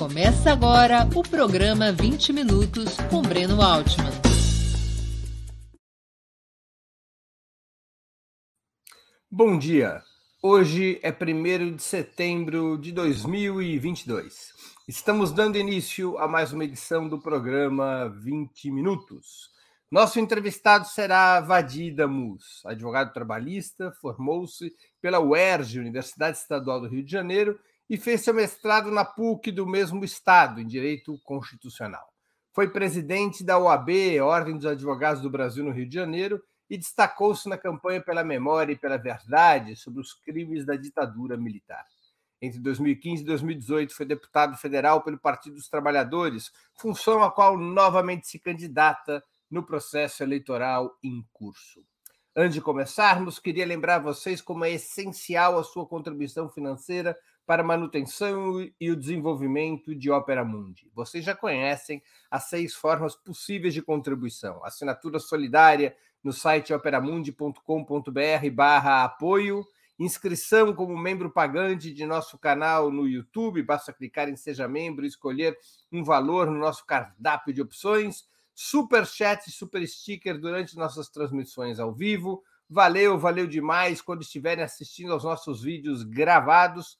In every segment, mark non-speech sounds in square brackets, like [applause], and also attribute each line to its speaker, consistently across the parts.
Speaker 1: Começa agora o programa 20 Minutos com Breno Altman.
Speaker 2: Bom dia. Hoje é 1 de setembro de 2022. Estamos dando início a mais uma edição do programa 20 Minutos. Nosso entrevistado será Vadir Damus, advogado trabalhista, formou-se pela UERJ, Universidade Estadual do Rio de Janeiro, e fez seu mestrado na PUC do mesmo estado, em Direito Constitucional. Foi presidente da OAB, Ordem dos Advogados do Brasil, no Rio de Janeiro, e destacou-se na campanha pela memória e pela verdade sobre os crimes da ditadura militar. Entre 2015 e 2018, foi deputado federal pelo Partido dos Trabalhadores, função a qual novamente se candidata no processo eleitoral em curso. Antes de começarmos, queria lembrar vocês como é essencial a sua contribuição financeira para a manutenção e o desenvolvimento de Opera Mundi. Vocês já conhecem as seis formas possíveis de contribuição. Assinatura solidária no site operamundi.com.br barra apoio, inscrição como membro pagante de nosso canal no YouTube, basta clicar em Seja Membro e escolher um valor no nosso cardápio de opções, super chat e super sticker durante nossas transmissões ao vivo. Valeu, valeu demais quando estiverem assistindo aos nossos vídeos gravados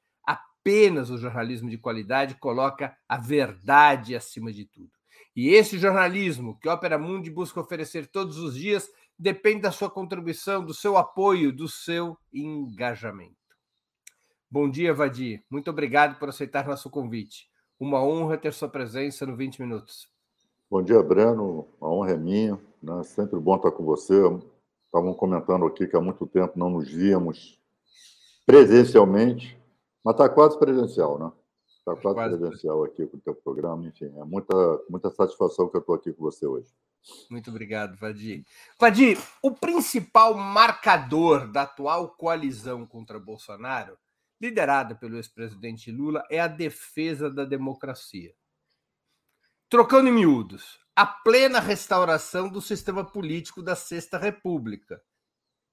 Speaker 2: apenas o jornalismo de qualidade coloca a verdade acima de tudo. E esse jornalismo que a Opera Mundi busca oferecer todos os dias depende da sua contribuição, do seu apoio, do seu engajamento. Bom dia, Vadir. Muito obrigado por aceitar nosso convite. Uma honra ter sua presença no 20 Minutos.
Speaker 3: Bom dia, Breno. A honra é minha. Né? Sempre bom estar com você. Estavam comentando aqui que há muito tempo não nos víamos presencialmente. Mas está quase presencial, né? Está quase, quase, presencial aqui com o teu programa. Enfim, é muita, muita satisfação que eu estou aqui com você hoje.
Speaker 2: Muito obrigado, Vadir. Vadir, o principal marcador da atual coalizão contra Bolsonaro, liderada pelo ex-presidente Lula, é a defesa da democracia. Trocando em miúdos, a plena restauração do sistema político da Sexta República,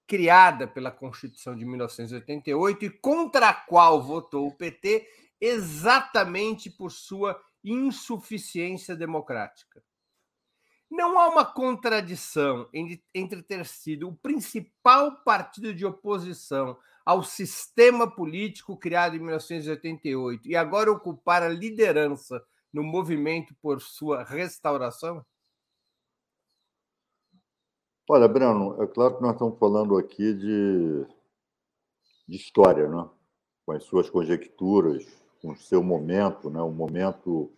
Speaker 2: criada pela Constituição de 1988 e contra a qual votou o PT exatamente por sua insuficiência democrática. Não há uma contradição entre ter sido o principal partido de oposição ao sistema político criado em 1988 e agora ocupar a liderança no movimento por sua restauração?
Speaker 3: Olha, Breno, é claro que nós estamos falando aqui de, de história, né? com as suas conjecturas, com o seu momento, né? o momento,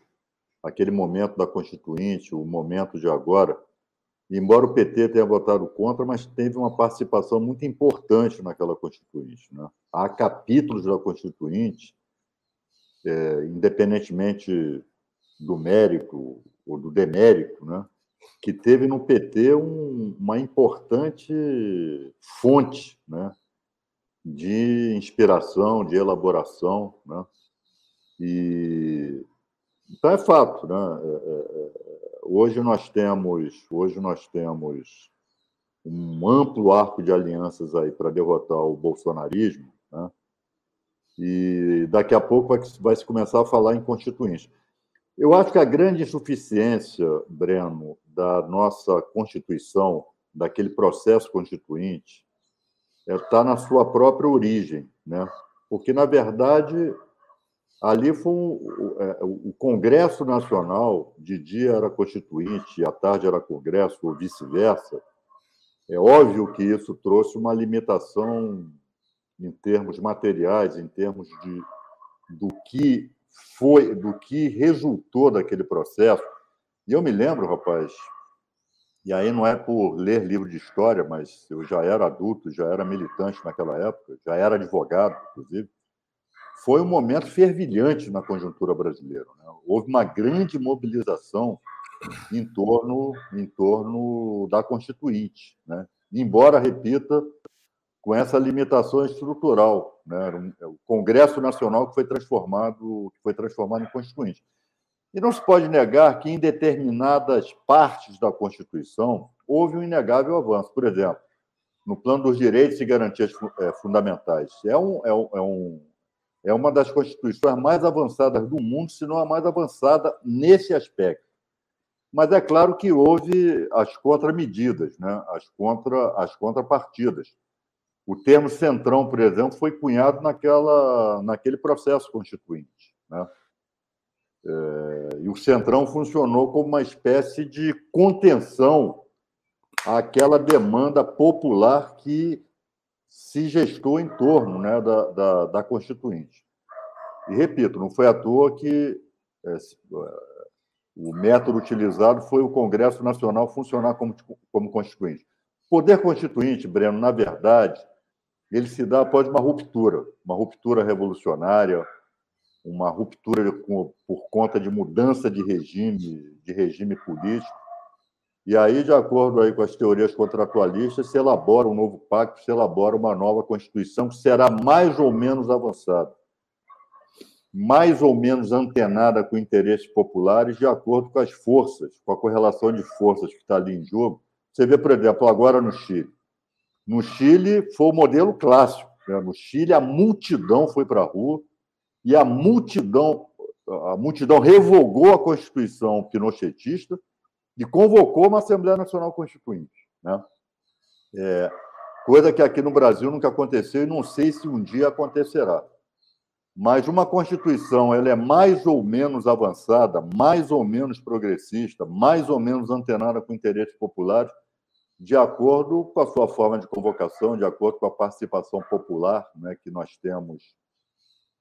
Speaker 3: aquele momento da Constituinte, o momento de agora. embora o PT tenha votado contra, mas teve uma participação muito importante naquela Constituinte. Né? Há capítulos da Constituinte, é, independentemente do mérito ou do demérito, né? Que teve no PT um, uma importante fonte né, de inspiração, de elaboração. Né? E, então é fato. Né? É, é, é, hoje nós temos, hoje nós temos um amplo arco de alianças aí para derrotar o bolsonarismo, né? e daqui a pouco vai, vai se começar a falar em constituinte. Eu acho que a grande insuficiência, Breno, da nossa Constituição, daquele processo constituinte, está é, na sua própria origem, né? Porque na verdade ali foi um, é, o Congresso Nacional, de dia era constituinte, à tarde era Congresso, ou vice-versa. É óbvio que isso trouxe uma limitação em termos materiais, em termos de do que foi, do que resultou daquele processo. E eu me lembro, rapaz, e aí não é por ler livro de história, mas eu já era adulto, já era militante naquela época, já era advogado, inclusive. foi um momento fervilhante na conjuntura brasileira. Né? Houve uma grande mobilização em torno, em torno da Constituinte. Né? Embora, repita, com essa limitação estrutural. Né? É o Congresso Nacional que foi transformado, que foi transformado em Constituinte. E não se pode negar que, em determinadas partes da Constituição, houve um inegável avanço. Por exemplo, no plano dos direitos e garantias é, fundamentais. É, um, é, um, é, um, é uma das constituições mais avançadas do mundo, se não a mais avançada nesse aspecto. Mas é claro que houve as contramedidas, né? as, contra, as contrapartidas. O termo centrão, por exemplo, foi cunhado naquela, naquele processo constituinte. Né? É, e o centrão funcionou como uma espécie de contenção àquela demanda popular que se gestou em torno né, da, da, da Constituinte. E repito, não foi à toa que é, o método utilizado foi o Congresso Nacional funcionar como, como constituinte. Poder constituinte, Breno, na verdade, ele se dá após uma ruptura, uma ruptura revolucionária, uma ruptura por conta de mudança de regime, de regime político. E aí, de acordo aí com as teorias contratualistas, se elabora um novo pacto, se elabora uma nova Constituição que será mais ou menos avançada mais ou menos antenada com interesses populares, de acordo com as forças, com a correlação de forças que está ali em jogo. Você vê, por exemplo, agora no Chile. No Chile foi o modelo clássico. Né? No Chile, a multidão foi para a rua e a multidão, a multidão revogou a Constituição pinochetista e convocou uma Assembleia Nacional Constituinte. Né? É, coisa que aqui no Brasil nunca aconteceu e não sei se um dia acontecerá mas uma Constituição ela é mais ou menos avançada, mais ou menos progressista, mais ou menos antenada com interesses populares, de acordo com a sua forma de convocação, de acordo com a participação popular né, que nós temos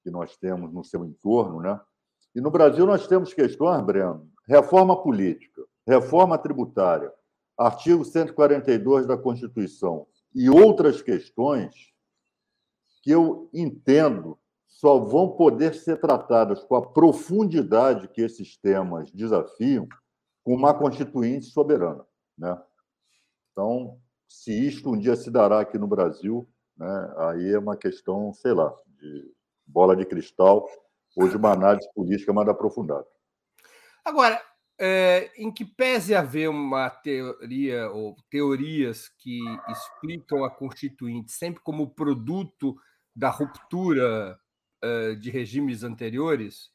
Speaker 3: que nós temos no seu entorno, né? E no Brasil nós temos questões, Breno, reforma política, reforma tributária, artigo 142 da Constituição e outras questões que eu entendo só vão poder ser tratadas com a profundidade que esses temas desafiam com uma constituinte soberana. Né? Então, se isto um dia se dará aqui no Brasil, né, aí é uma questão, sei lá, de bola de cristal ou de uma análise política mais aprofundada.
Speaker 2: Agora, é, em que pese haver uma teoria ou teorias que explicam a Constituinte sempre como produto da ruptura de regimes anteriores,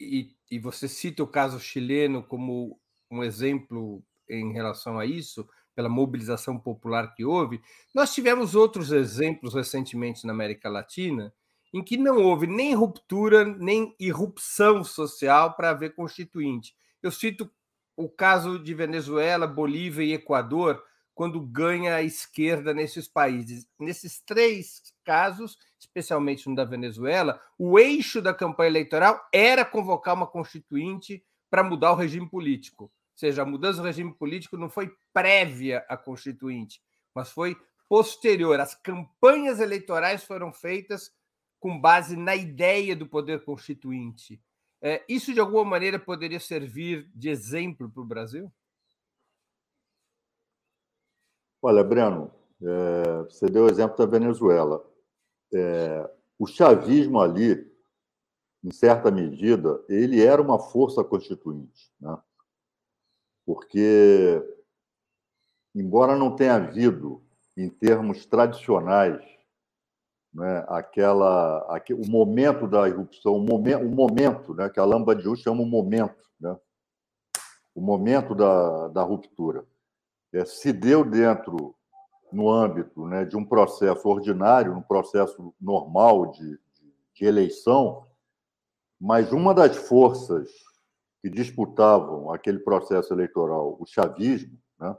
Speaker 2: e, e você cita o caso chileno como um exemplo em relação a isso, pela mobilização popular que houve, nós tivemos outros exemplos recentemente na América Latina em que não houve nem ruptura nem irrupção social para haver constituinte. Eu cito o caso de Venezuela, Bolívia e Equador, quando ganha a esquerda nesses países. Nesses três casos, especialmente no da Venezuela, o eixo da campanha eleitoral era convocar uma constituinte para mudar o regime político. Seja, a mudança do regime político não foi prévia à constituinte, mas foi posterior. As campanhas eleitorais foram feitas com base na ideia do poder constituinte. É, isso, de alguma maneira, poderia servir de exemplo para o Brasil?
Speaker 3: Olha, Breno, é, você deu o exemplo da Venezuela é, o chavismo ali, em certa medida, ele era uma força constituinte, né? Porque, embora não tenha havido, em termos tradicionais, né, aquela, aquele, o momento da irrupção, o momento, o momento né, que a Lamba de chama o momento, né, o momento da, da ruptura, é, se deu dentro no âmbito né, de um processo ordinário, um processo normal de, de eleição, mas uma das forças que disputavam aquele processo eleitoral, o chavismo, né,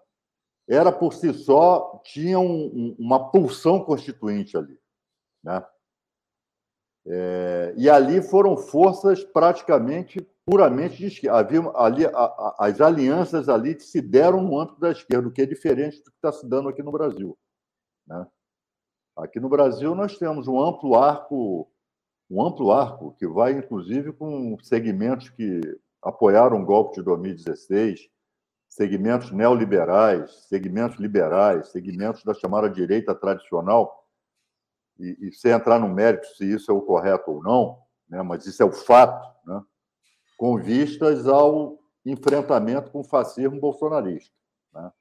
Speaker 3: era por si só, tinha um, uma pulsão constituinte ali. Né? É, e ali foram forças praticamente puramente de esquerda. Havia, ali, a, a, as alianças ali se deram no âmbito da esquerda, o que é diferente do que está se dando aqui no Brasil. Né? Aqui no Brasil nós temos um amplo arco, um amplo arco que vai inclusive com segmentos que apoiaram o golpe de 2016, segmentos neoliberais, segmentos liberais, segmentos da chamada direita tradicional, e, e sem entrar no mérito se isso é o correto ou não, né, mas isso é o fato, né, com vistas ao enfrentamento com o fascismo bolsonarista. Né?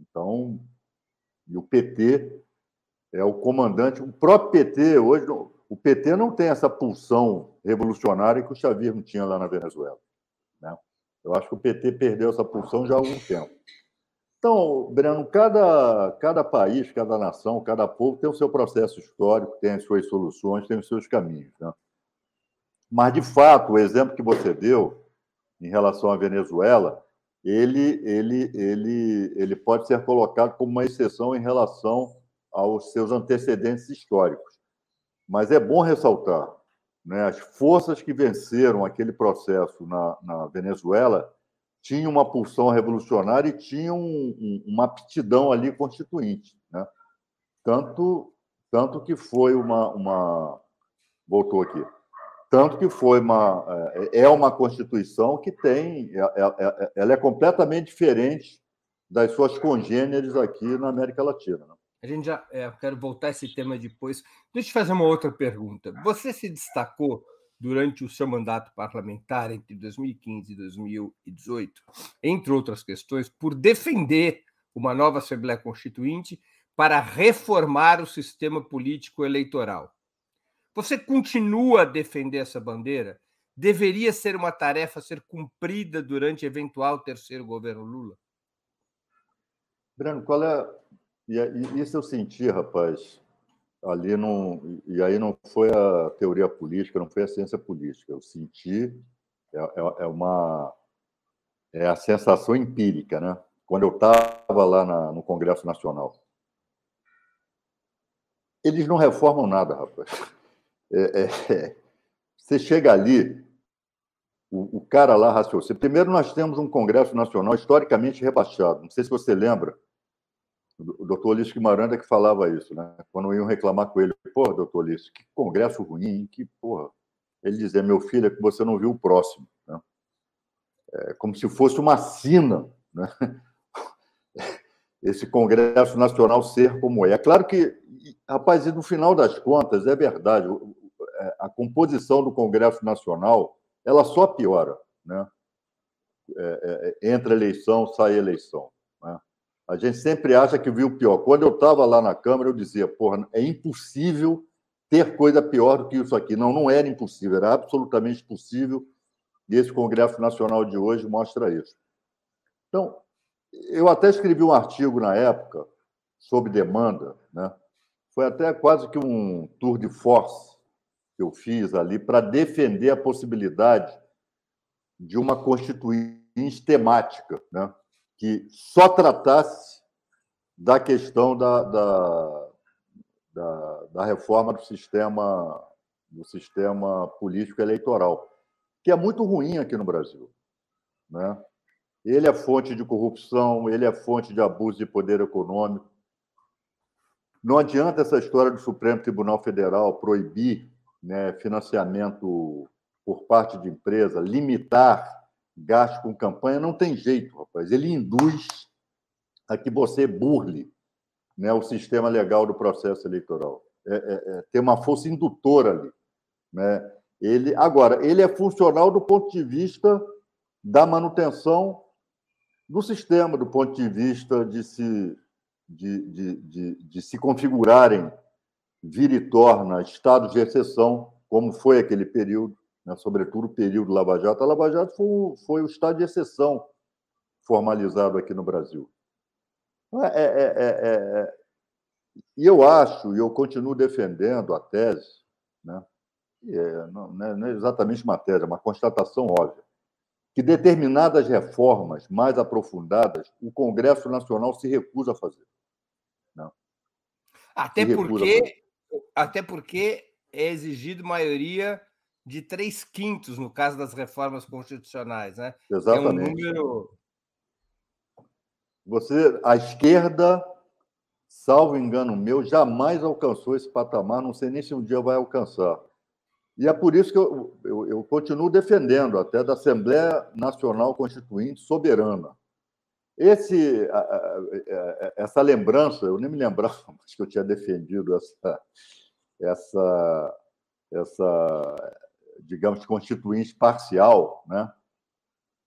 Speaker 3: Então, e o PT é o comandante, o próprio PT hoje, o PT não tem essa pulsão revolucionária que o chavismo tinha lá na Venezuela. Eu acho que o PT perdeu essa pulsão já há algum tempo. Então, Breno, cada, cada país, cada nação, cada povo tem o seu processo histórico, tem as suas soluções, tem os seus caminhos. Né? Mas, de fato, o exemplo que você deu em relação à Venezuela, ele, ele, ele, ele pode ser colocado como uma exceção em relação aos seus antecedentes históricos. Mas é bom ressaltar, né, as forças que venceram aquele processo na, na Venezuela tinham uma pulsão revolucionária e tinham um, uma aptidão ali constituinte. Né? Tanto, tanto que foi uma, uma. Voltou aqui. Tanto que foi uma. É, é uma Constituição que tem. É, é, ela é completamente diferente das suas congêneres aqui na América Latina. Né?
Speaker 2: A gente já é, quero voltar a esse tema depois. Deixa eu te fazer uma outra pergunta. Você se destacou durante o seu mandato parlamentar entre 2015 e 2018, entre outras questões, por defender uma nova Assembleia Constituinte para reformar o sistema político eleitoral. Você continua a defender essa bandeira? Deveria ser uma tarefa a ser cumprida durante eventual terceiro governo Lula?
Speaker 3: Breno, qual é e, isso eu senti, rapaz, ali não. E aí não foi a teoria política, não foi a ciência política. Eu senti, é, é, é uma. É a sensação empírica, né? Quando eu estava lá na, no Congresso Nacional. Eles não reformam nada, rapaz. É, é, é. você chega ali, o, o cara lá raciocina. Primeiro, nós temos um Congresso Nacional historicamente rebaixado. Não sei se você lembra, o doutor Ulisses Guimarães é que falava isso, né? Quando iam reclamar com ele, porra, doutor Ulisses, que congresso ruim, que porra. Ele dizia, meu filho, é que você não viu o próximo. Né? É como se fosse uma sina, né? [laughs] Esse Congresso Nacional ser como é. É claro que, rapaz, no final das contas, é verdade, é, a composição do Congresso Nacional ela só piora, né? É, é, entra eleição, sai eleição. A gente sempre acha que viu pior. Quando eu estava lá na Câmara, eu dizia, porra, é impossível ter coisa pior do que isso aqui. Não, não era impossível, era absolutamente possível. E esse Congresso Nacional de hoje mostra isso. Então, eu até escrevi um artigo na época sobre demanda, né? Foi até quase que um tour de force que eu fiz ali para defender a possibilidade de uma constituinte temática, né? Que só tratasse da questão da, da, da, da reforma do sistema, do sistema político eleitoral, que é muito ruim aqui no Brasil. Né? Ele é fonte de corrupção, ele é fonte de abuso de poder econômico. Não adianta essa história do Supremo Tribunal Federal proibir né, financiamento por parte de empresa, limitar gasto com campanha, não tem jeito, rapaz. Ele induz a que você burle né, o sistema legal do processo eleitoral. É, é, é, tem uma força indutora ali. Né? Ele, agora, ele é funcional do ponto de vista da manutenção do sistema, do ponto de vista de se, de, de, de, de se configurarem vira e torna estados de exceção, como foi aquele período, né, sobretudo o período Lava Jato. A Lava Jato foi, foi o estado de exceção formalizado aqui no Brasil. É, é, é, e eu acho, e eu continuo defendendo a tese, né, não, não é exatamente uma tese, é uma constatação óbvia, que determinadas reformas mais aprofundadas o Congresso Nacional se recusa a fazer. Não.
Speaker 2: Até porque, até porque é exigido maioria de três quintos no caso das reformas constitucionais, né?
Speaker 3: Exatamente. É um número... Você, a esquerda salvo engano meu, jamais alcançou esse patamar, não sei nem se um dia vai alcançar. E é por isso que eu, eu, eu continuo defendendo até da Assembleia Nacional Constituinte soberana. Esse, essa lembrança, eu nem me lembrava que eu tinha defendido essa, essa, essa digamos, constituinte parcial, né?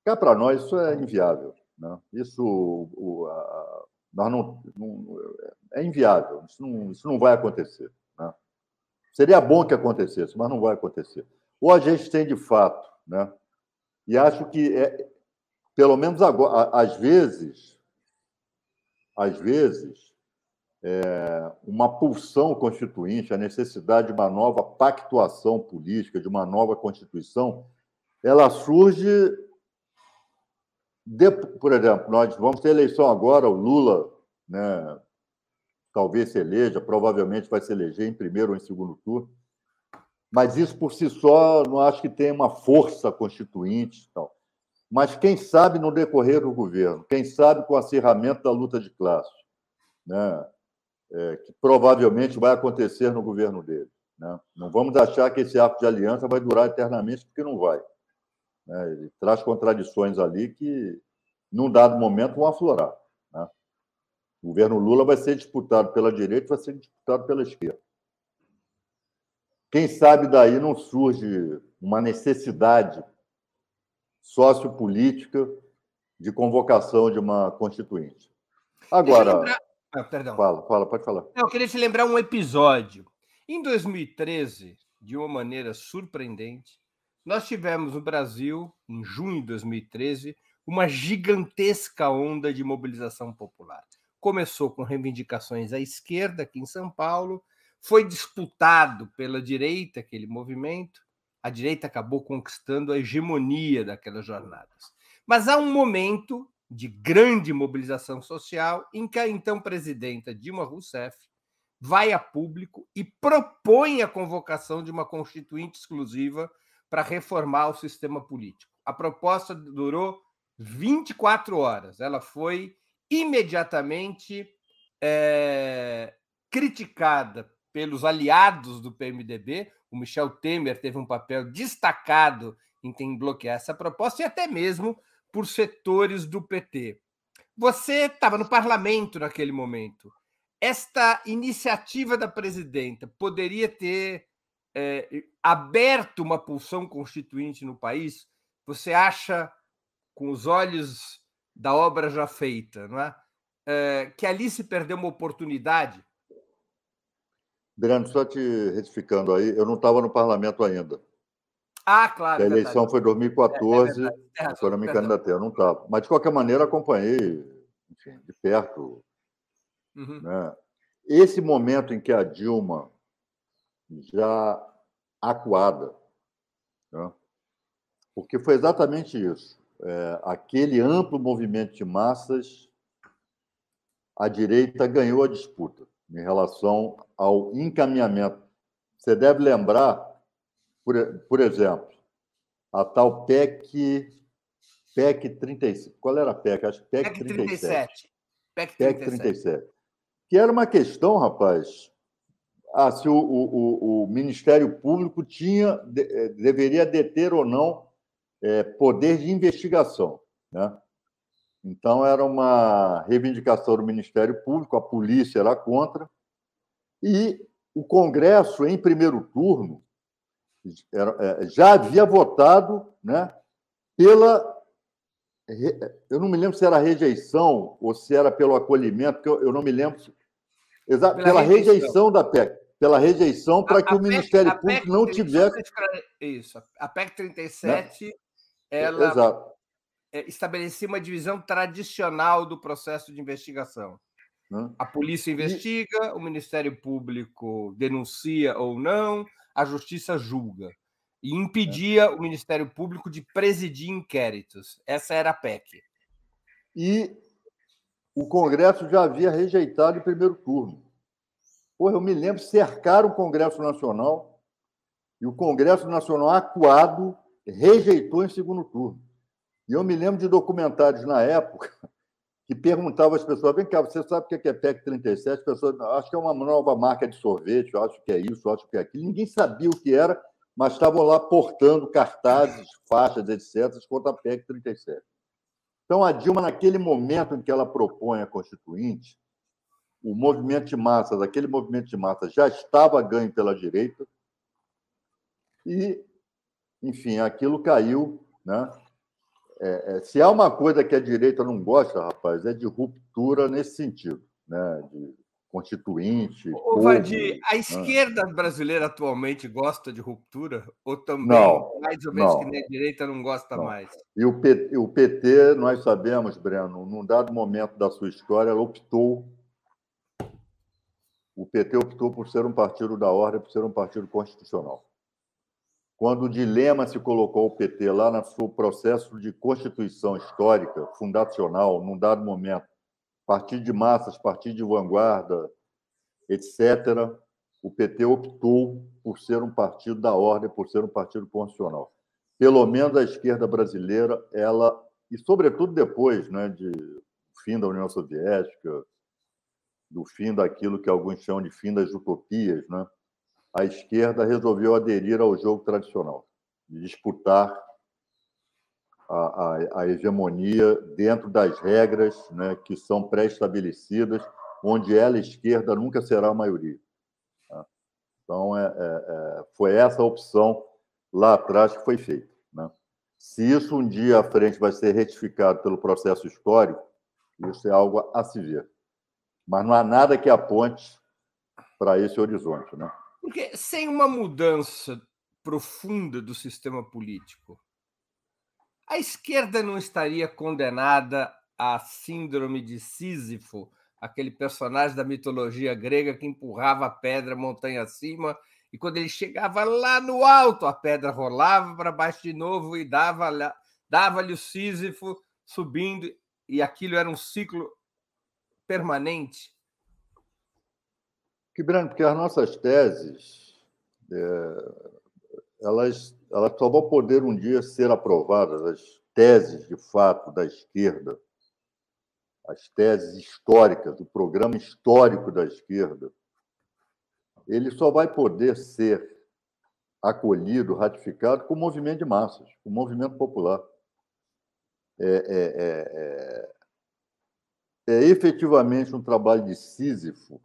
Speaker 3: Cá para nós isso é inviável. Né? Isso o, a, nós não, não, é inviável, isso não, isso não vai acontecer. Né? Seria bom que acontecesse, mas não vai acontecer. Ou a gente tem de fato, né? e acho que, é, pelo menos agora, às vezes, às vezes, é, uma pulsão constituinte, a necessidade de uma nova pactuação política, de uma nova Constituição, ela surge de, por exemplo, nós vamos ter eleição agora, o Lula, né, talvez se eleja, provavelmente vai se eleger em primeiro ou em segundo turno, mas isso por si só não acho que tem uma força constituinte. Tal. Mas quem sabe no decorrer do governo, quem sabe com o acirramento da luta de classe, né, é, que provavelmente vai acontecer no governo dele. Né? Não vamos achar que esse ato de aliança vai durar eternamente, porque não vai. Né? Ele traz contradições ali que, num dado momento, vão aflorar. Né? O governo Lula vai ser disputado pela direita vai ser disputado pela esquerda. Quem sabe daí não surge uma necessidade sociopolítica de convocação de uma constituinte. Agora. Lembrar...
Speaker 2: Ah, perdão.
Speaker 3: Fala, fala, pode falar.
Speaker 2: Eu queria te lembrar um episódio. Em 2013, de uma maneira surpreendente, nós tivemos no Brasil, em junho de 2013, uma gigantesca onda de mobilização popular. Começou com reivindicações à esquerda, aqui em São Paulo, foi disputado pela direita aquele movimento, a direita acabou conquistando a hegemonia daquelas jornadas. Mas há um momento de grande mobilização social em que a então presidenta Dilma Rousseff vai a público e propõe a convocação de uma constituinte exclusiva para reformar o sistema político. A proposta durou 24 horas. Ela foi imediatamente é, criticada pelos aliados do PMDB. O Michel Temer teve um papel destacado em bloquear essa proposta e até mesmo por setores do PT. Você estava no parlamento naquele momento. Esta iniciativa da presidenta poderia ter é, aberto uma pulsão constituinte no país, você acha, com os olhos da obra já feita, não é? é que ali se perdeu uma oportunidade?
Speaker 3: Brando, só te retificando aí, eu não estava no parlamento ainda.
Speaker 2: Ah, claro.
Speaker 3: A eleição verdade. foi em 2014, é, é razão, eu me candidatei, eu não estava. Mas, de qualquer maneira, acompanhei enfim, de perto. Uhum. Né? Esse momento em que a Dilma já acuada. Né? Porque foi exatamente isso. É, aquele amplo movimento de massas, a direita ganhou a disputa em relação ao encaminhamento. Você deve lembrar, por, por exemplo, a tal PEC, PEC 35. Qual era a PEC? Acho que PEC, PEC 37. PEC 37. PEC 37. Que era uma questão, rapaz, ah, se o, o, o, Ministério Público tinha, eh, deveria deter ou não é, poder de investigação. Né? Então, era uma reivindicação do Ministério Público, a polícia era contra, e o Congresso, em primeiro turno, já havia votado né, pela. Eu não me lembro se era rejeição ou se era pelo acolhimento, porque eu, eu não me lembro Exato, pela, pela rejeição. rejeição. da PEC. Pela rejeição para que o Ministério PEC, Público não tivesse.
Speaker 2: Isso. A PEC 37, né? ela Exato. É, estabelecia uma divisão tradicional do processo de investigação. Né? A polícia investiga, e... o Ministério Público denuncia ou não, a justiça julga. E impedia é. o Ministério Público de presidir inquéritos. Essa era a PEC.
Speaker 3: E o Congresso já havia rejeitado em primeiro turno. Porra, eu me lembro, cercaram o Congresso Nacional e o Congresso Nacional, acuado, rejeitou em segundo turno. E eu me lembro de documentários na época que perguntava às pessoas: vem cá, você sabe o que é PEC 37? As pessoas, acho que é uma nova marca de sorvete, acho que é isso, acho que é aquilo. Ninguém sabia o que era, mas estavam lá portando cartazes, faixas, etc., contra a PEC 37. Então, a Dilma, naquele momento em que ela propõe a Constituinte, o movimento de massas, aquele movimento de massas já estava ganho pela direita e, enfim, aquilo caiu, né? É, é, se há uma coisa que a direita não gosta, rapaz, é de ruptura nesse sentido, né? De constituinte.
Speaker 2: Ô, Vadir, a né? esquerda brasileira atualmente gosta de ruptura? Ou também, não, mais ou menos não, que nem a direita, não gosta não. mais?
Speaker 3: E o PT, o PT, nós sabemos, Breno, num dado momento da sua história, ela optou. O PT optou por ser um partido da ordem, por ser um partido constitucional. Quando o dilema se colocou o PT lá no seu processo de constituição histórica, fundacional, num dado momento, partido de massas, partido de vanguarda, etc., o PT optou por ser um partido da ordem, por ser um partido constitucional. Pelo menos a esquerda brasileira, ela, e sobretudo depois né, de fim da União Soviética, do fim daquilo que alguns chamam de fim das utopias, né? A esquerda resolveu aderir ao jogo tradicional, de disputar a, a, a hegemonia dentro das regras né, que são pré-estabelecidas, onde ela, esquerda, nunca será a maioria. Tá? Então, é, é, é, foi essa opção lá atrás que foi feita. Né? Se isso um dia à frente vai ser retificado pelo processo histórico, isso é algo a se ver. Mas não há nada que aponte para esse horizonte. Né?
Speaker 2: Porque sem uma mudança profunda do sistema político, a esquerda não estaria condenada à síndrome de Sísifo, aquele personagem da mitologia grega que empurrava a pedra montanha acima e quando ele chegava lá no alto, a pedra rolava para baixo de novo e dava-lhe dava o Sísifo subindo, e aquilo era um ciclo permanente.
Speaker 3: Que branco, porque as nossas teses, é, elas, elas só vão poder um dia ser aprovadas, as teses de fato da esquerda, as teses históricas, o programa histórico da esquerda, ele só vai poder ser acolhido, ratificado com o movimento de massas, com o movimento popular. É, é, é, é, é efetivamente um trabalho de Sísifo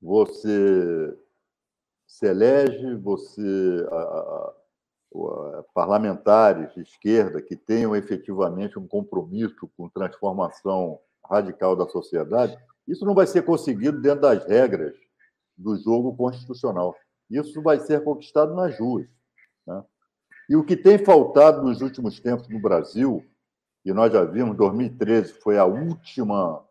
Speaker 3: você se elege, você a, a, a, parlamentares de esquerda que tenham efetivamente um compromisso com transformação radical da sociedade, isso não vai ser conseguido dentro das regras do jogo constitucional. Isso vai ser conquistado nas ruas. Né? E o que tem faltado nos últimos tempos no Brasil, e nós já vimos, 2013 foi a última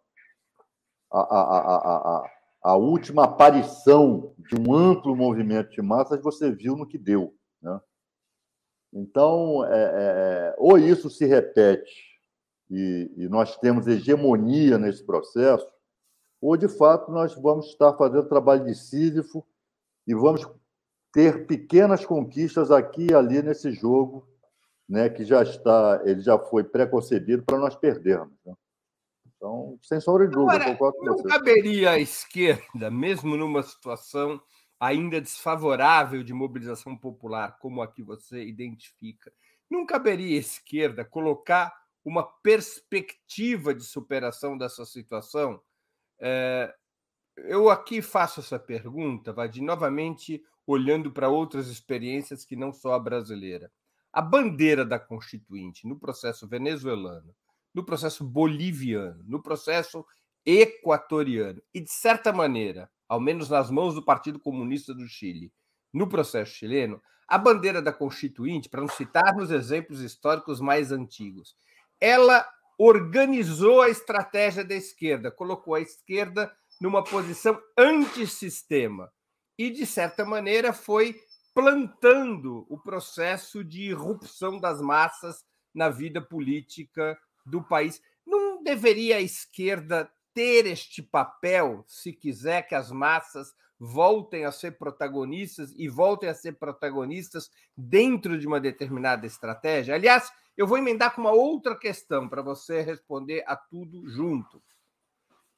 Speaker 3: a, a, a, a última aparição de um amplo movimento de massas, você viu no que deu. Né? Então, é, é, ou isso se repete e, e, nós temos hegemonia nesse processo, ou de fato nós vamos estar fazendo trabalho de Sísifo e vamos ter pequenas conquistas aqui e ali nesse jogo, né, que já está, ele já foi pré-concebido para nós perdermos. Né? Então, sem sombra de dúvida, Agora, concordo com
Speaker 2: não
Speaker 3: você.
Speaker 2: caberia à esquerda, mesmo numa situação ainda desfavorável de mobilização popular, como a que você identifica, não caberia à esquerda colocar uma perspectiva de superação dessa situação? É, eu aqui faço essa pergunta, Vadir, novamente olhando para outras experiências que não só a brasileira. A bandeira da Constituinte no processo venezuelano, no processo boliviano, no processo equatoriano e, de certa maneira, ao menos nas mãos do Partido Comunista do Chile, no processo chileno, a bandeira da Constituinte, para não citarmos exemplos históricos mais antigos, ela organizou a estratégia da esquerda, colocou a esquerda numa posição antissistema e, de certa maneira, foi plantando o processo de irrupção das massas na vida política do país. Não deveria a esquerda ter este papel, se quiser que as massas voltem a ser protagonistas e voltem a ser protagonistas dentro de uma determinada estratégia? Aliás, eu vou emendar com uma outra questão para você responder a tudo junto.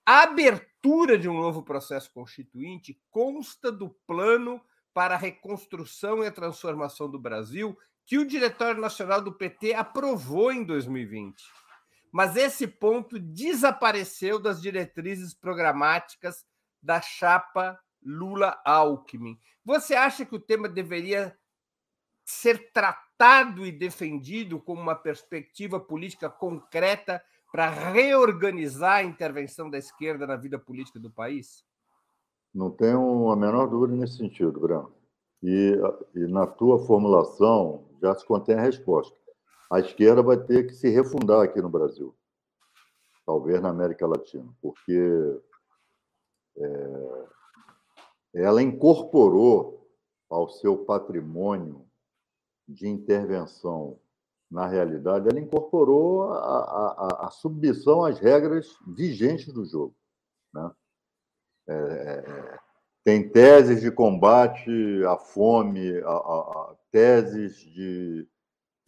Speaker 2: A abertura de um novo processo constituinte consta do plano para a reconstrução e a transformação do Brasil que o Diretório Nacional do PT aprovou em 2020. Mas esse ponto desapareceu das diretrizes programáticas da chapa Lula-Alckmin. Você acha que o tema deveria ser tratado e defendido como uma perspectiva política concreta para reorganizar a intervenção da esquerda na vida política do país?
Speaker 3: Não tenho a menor dúvida nesse sentido, Bruno. E, e na tua formulação já se contém a resposta. A esquerda vai ter que se refundar aqui no Brasil, talvez na América Latina, porque é, ela incorporou ao seu patrimônio de intervenção na realidade, ela incorporou a, a, a submissão às regras vigentes do jogo. Né? É, é, tem teses de combate à fome, a, teses de,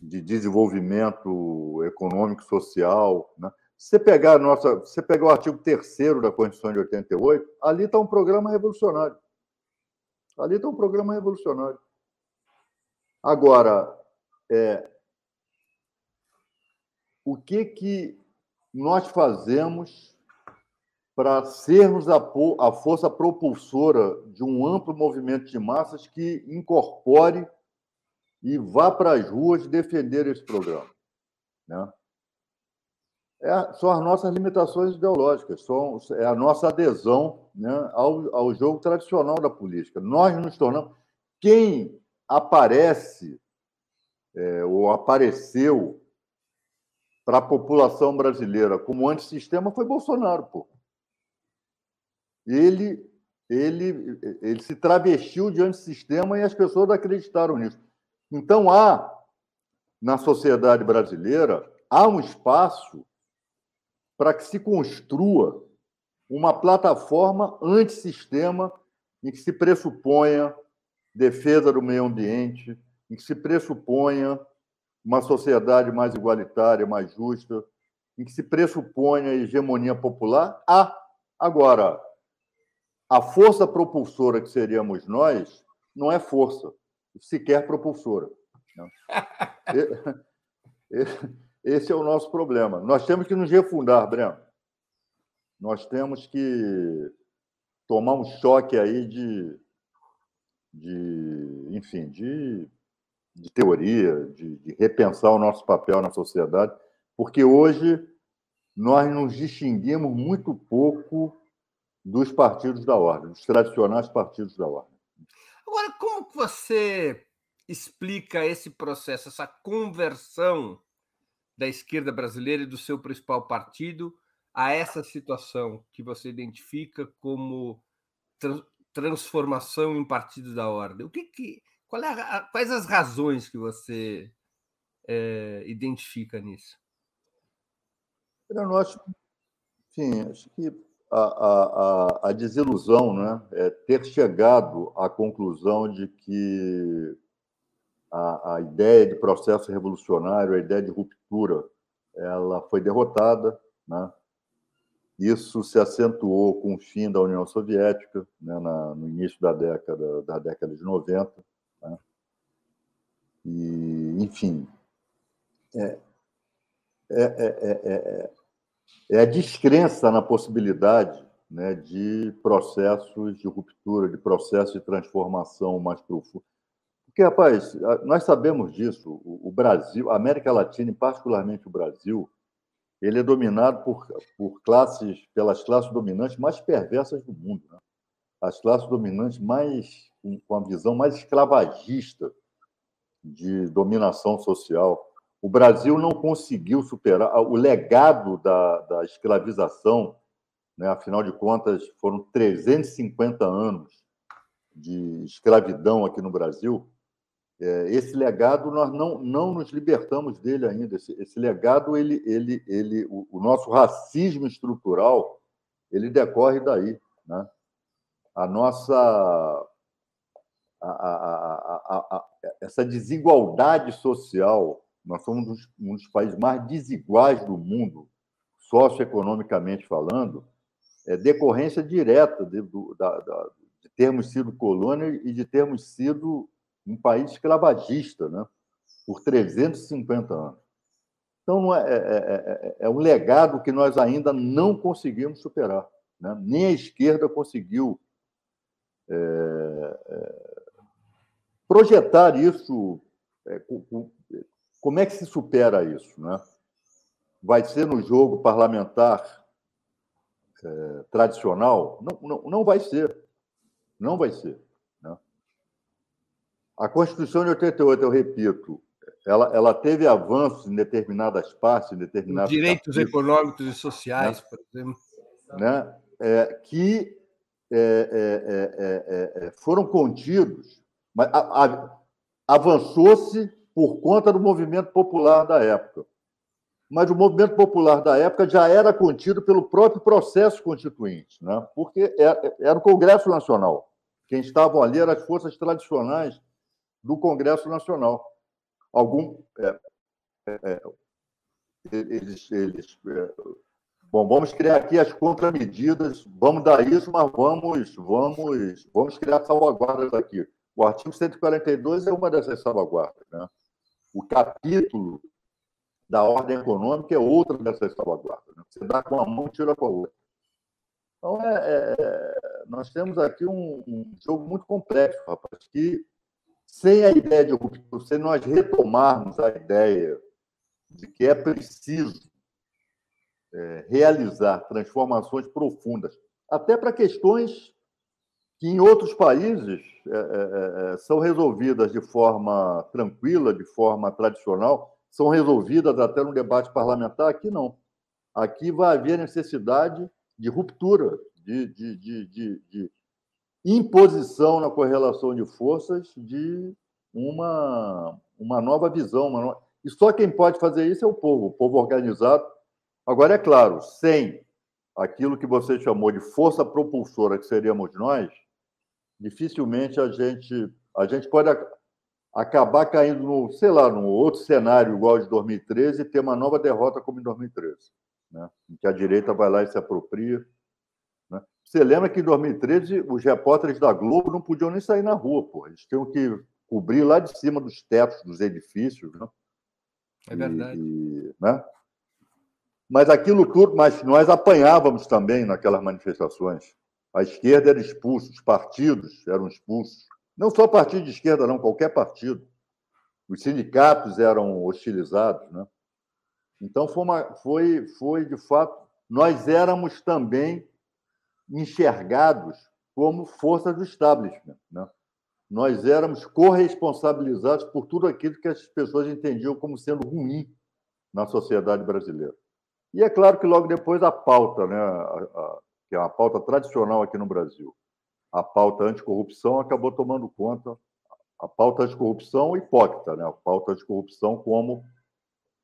Speaker 3: de desenvolvimento econômico social. Né? Você pegar, nossa, você pegar o artigo 3 da Constituição de 88, ali está um programa revolucionário. Ali está um programa revolucionário. Agora, é, o que, que nós fazemos para sermos a, a força propulsora de um amplo movimento de massas que incorpore e vá para as ruas defender esse programa. Né? É, são as nossas limitações ideológicas, são, é a nossa adesão né, ao, ao jogo tradicional da política. Nós nos tornamos. Quem aparece é, ou apareceu para a população brasileira como antissistema foi Bolsonaro, pô. Ele, ele, ele se travestiu de antissistema e as pessoas acreditaram nisso. Então há, na sociedade brasileira, há um espaço para que se construa uma plataforma antissistema em que se pressuponha defesa do meio ambiente, em que se pressuponha uma sociedade mais igualitária, mais justa, em que se pressuponha hegemonia popular, há. Agora, a força propulsora que seríamos nós não é força, sequer propulsora. [laughs] Esse é o nosso problema. Nós temos que nos refundar, Breno. Nós temos que tomar um choque aí de, de enfim, de de teoria, de, de repensar o nosso papel na sociedade, porque hoje nós nos distinguimos muito pouco dos partidos da ordem, dos tradicionais partidos da ordem.
Speaker 2: Como você explica esse processo, essa conversão da esquerda brasileira e do seu principal partido a essa situação que você identifica como transformação em partido da ordem? O que, que é a, quais as razões que você é, identifica nisso?
Speaker 3: Eu acho, sim, acho que a, a, a, desilusão né, é ter chegado à conclusão de que a, a ideia de processo revolucionário, a ideia de ruptura, ela foi derrotada. Né? Isso se acentuou com o fim da União Soviética, né, na, no início da década, da década de 90. Né? E, enfim, é, é, é, é, a descrença na possibilidade né, de processos de ruptura, de processos de transformação mais profundo. Porque, rapaz, nós sabemos disso. O Brasil, a América Latina, e particularmente o Brasil, ele é dominado por, por classes, pelas classes dominantes mais perversas do mundo. Né? As classes dominantes mais com a visão mais escravagista de dominação social. O Brasil não conseguiu superar o legado da, da escravização, né? afinal de contas, foram 350 anos de escravidão aqui no Brasil. É, esse legado nós não, não nos libertamos dele ainda. Esse, esse legado, ele, ele, ele, o, o, nosso racismo estrutural, ele decorre daí, né? a nossa a, a, a, essa desigualdade social. Nós somos um dos, um países mais desiguais do mundo, socioeconomicamente falando, é decorrência direta de, do, da, da, de termos sido colônia e de termos sido um país escravagista, né? por 350 anos. Então, é, é, é, é, um legado que nós ainda não conseguimos superar. Né? Nem a esquerda conseguiu projetar isso. Como é que se supera isso? Né? Vai ser no jogo parlamentar tradicional? Não, não, não vai ser. Não vai ser. Né? A Constituição de 88, eu repito, ela, ela teve avanços em determinadas partes, em determinados.
Speaker 2: Direitos econômicos e sociais, né? por exemplo.
Speaker 3: Né? É, que é é, é, é, é, foram contidos, mas avançou-se por conta do movimento popular da época. Mas o movimento popular da época já era contido pelo próprio processo constituinte, né? porque era, era o Congresso Nacional. Quem estavam ali eram as forças tradicionais do Congresso Nacional algum. É, é, é, eles, eles é, bom, vamos criar aqui as contramedidas, vamos dar isso, mas vamos, vamos, vamos criar salvaguardas aqui. O artigo 142 é uma dessas salvaguardas. Né? O capítulo da ordem econômica é outra dessas salvaguardas. Né? Você dá com uma mão e tira com a outra. Então, é, é, nós temos aqui um, um, jogo muito complexo, rapaz, que sem a ideia de ruptura, se nós retomarmos a ideia de que é preciso é, realizar transformações profundas, até para questões que em outros países é, é, é, é, são resolvidas de forma tranquila, de forma tradicional, são resolvidas até no debate parlamentar, aqui não. Aqui vai haver necessidade de ruptura, de, de, de, de imposição na correlação de forças de uma, uma nova visão. Uma nova... E só quem pode fazer isso é o povo, o povo organizado. Agora, é claro, sem aquilo que você chamou de força propulsora, que seríamos nós, dificilmente a gente, a gente pode acabar caindo no, sei lá, num outro cenário igual de 2013 e ter uma nova derrota como em 2013, né? em que a direita vai lá e se apropria você lembra que em 2013 os repórteres da Globo não podiam nem sair na rua, pô. Eles tinham que cobrir lá de cima dos tetos dos edifícios, né?
Speaker 2: É verdade.
Speaker 3: E, né? Mas aquilo tudo, mas nós apanhávamos também naquelas manifestações. A esquerda era expulsa, os partidos eram expulsos. Não só partido de esquerda, não, qualquer partido. Os sindicatos eram hostilizados, né? Então foi, uma, foi, foi de fato, nós éramos também enxergados como força do establishment. Né? Nós éramos corresponsabilizados por tudo aquilo que as pessoas entendiam como sendo ruim na sociedade brasileira. E é claro que logo depois a pauta, né, a, a, que é uma pauta tradicional aqui no Brasil, a pauta anticorrupção acabou tomando conta, a pauta anticorrupção hipócrita, né, a pauta anticorrupção como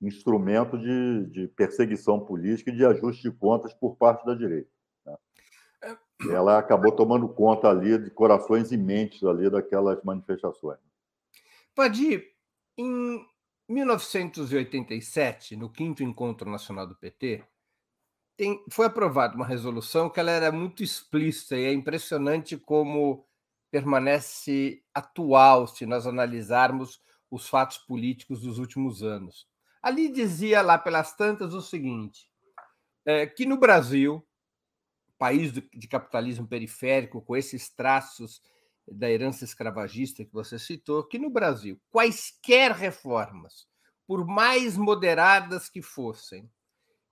Speaker 3: instrumento de, de perseguição política e de ajuste de contas por parte da direita ela acabou tomando conta ali de corações e mentes ali daquelas manifestações.
Speaker 2: Padir, em 1987, no quinto encontro nacional do PT, tem, foi aprovada uma resolução que ela era muito explícita e é impressionante como permanece atual se nós analisarmos os fatos políticos dos últimos anos. Ali dizia lá pelas tantas o seguinte: é, que no Brasil país de capitalismo periférico, com esses traços da herança escravagista que você citou, que no Brasil, quaisquer reformas, por mais moderadas que fossem,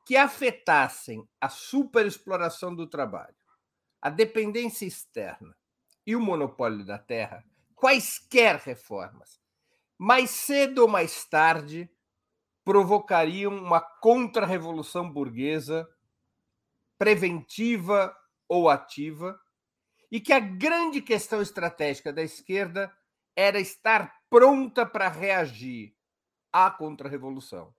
Speaker 2: que afetassem a superexploração do trabalho, a dependência externa e o monopólio da terra, quaisquer reformas, mais cedo ou mais tarde, provocariam uma contra-revolução burguesa preventiva ou ativa, e que a grande questão estratégica da esquerda era estar pronta para reagir à contra-revolução,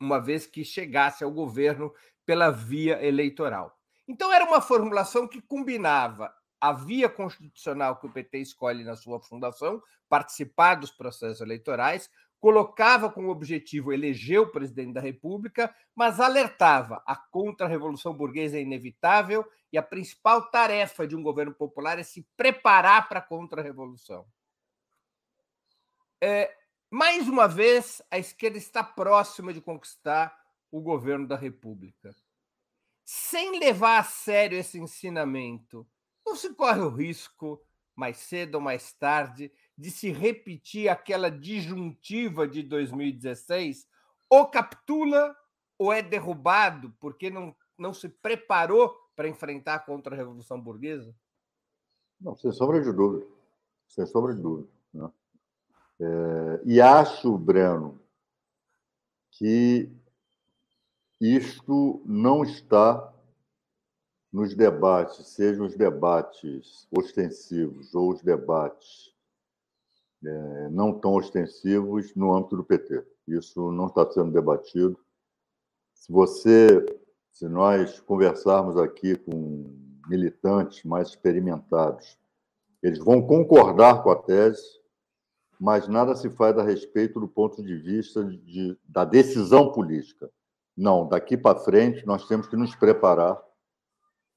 Speaker 2: uma vez que chegasse ao governo pela via eleitoral. Então, era uma formulação que combinava a via constitucional que o PT escolhe na sua fundação, participar dos processos eleitorais, colocava como objetivo eleger o presidente da República, mas alertava a contra-revolução burguesa é inevitável e a principal tarefa de um governo popular é se preparar para a contra-revolução. É, mais uma vez, a esquerda está próxima de conquistar o governo da República. Sem levar a sério esse ensinamento, não se corre o risco, mais cedo ou mais tarde, de se repetir aquela disjuntiva de 2016, ou capitula ou é derrubado porque não, não se preparou para enfrentar a contra-revolução burguesa?
Speaker 3: Não, sem sombra de dúvida. Sem sombra de dúvida. É, e acho, Breno, que isto não está nos debates, sejam os debates ostensivos ou os debates é, não tão ostensivos no âmbito do PT. Isso não está sendo debatido. Se você, se nós conversarmos aqui com militantes mais experimentados, eles vão concordar com a tese, mas nada se faz a respeito do ponto de vista de, da decisão política. Não, daqui para frente nós temos que nos preparar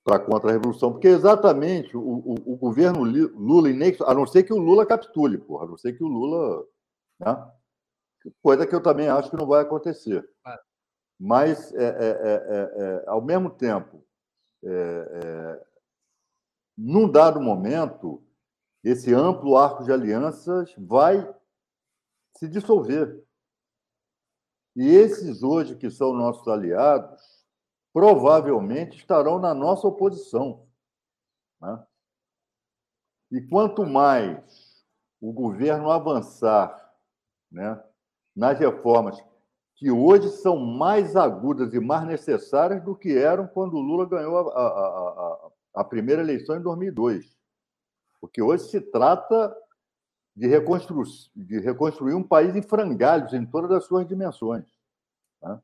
Speaker 3: para a contra-revolução, porque exatamente o, o, o, governo Lula, a não ser que o Lula capitule, porra, a não ser que o Lula. Né? Coisa que eu também acho que não vai acontecer. Mas, é, é, é, ao mesmo tempo, num dado momento, esse amplo arco de alianças vai se dissolver. E esses hoje que são nossos aliados, provavelmente estarão na nossa oposição. Né? E quanto mais o governo avançar né, nas reformas que hoje são mais agudas e mais necessárias do que eram quando o Lula ganhou a, a, a, a primeira eleição em 2002. Porque hoje se trata de, de reconstruir um país em frangalhos em todas as suas dimensões. Né?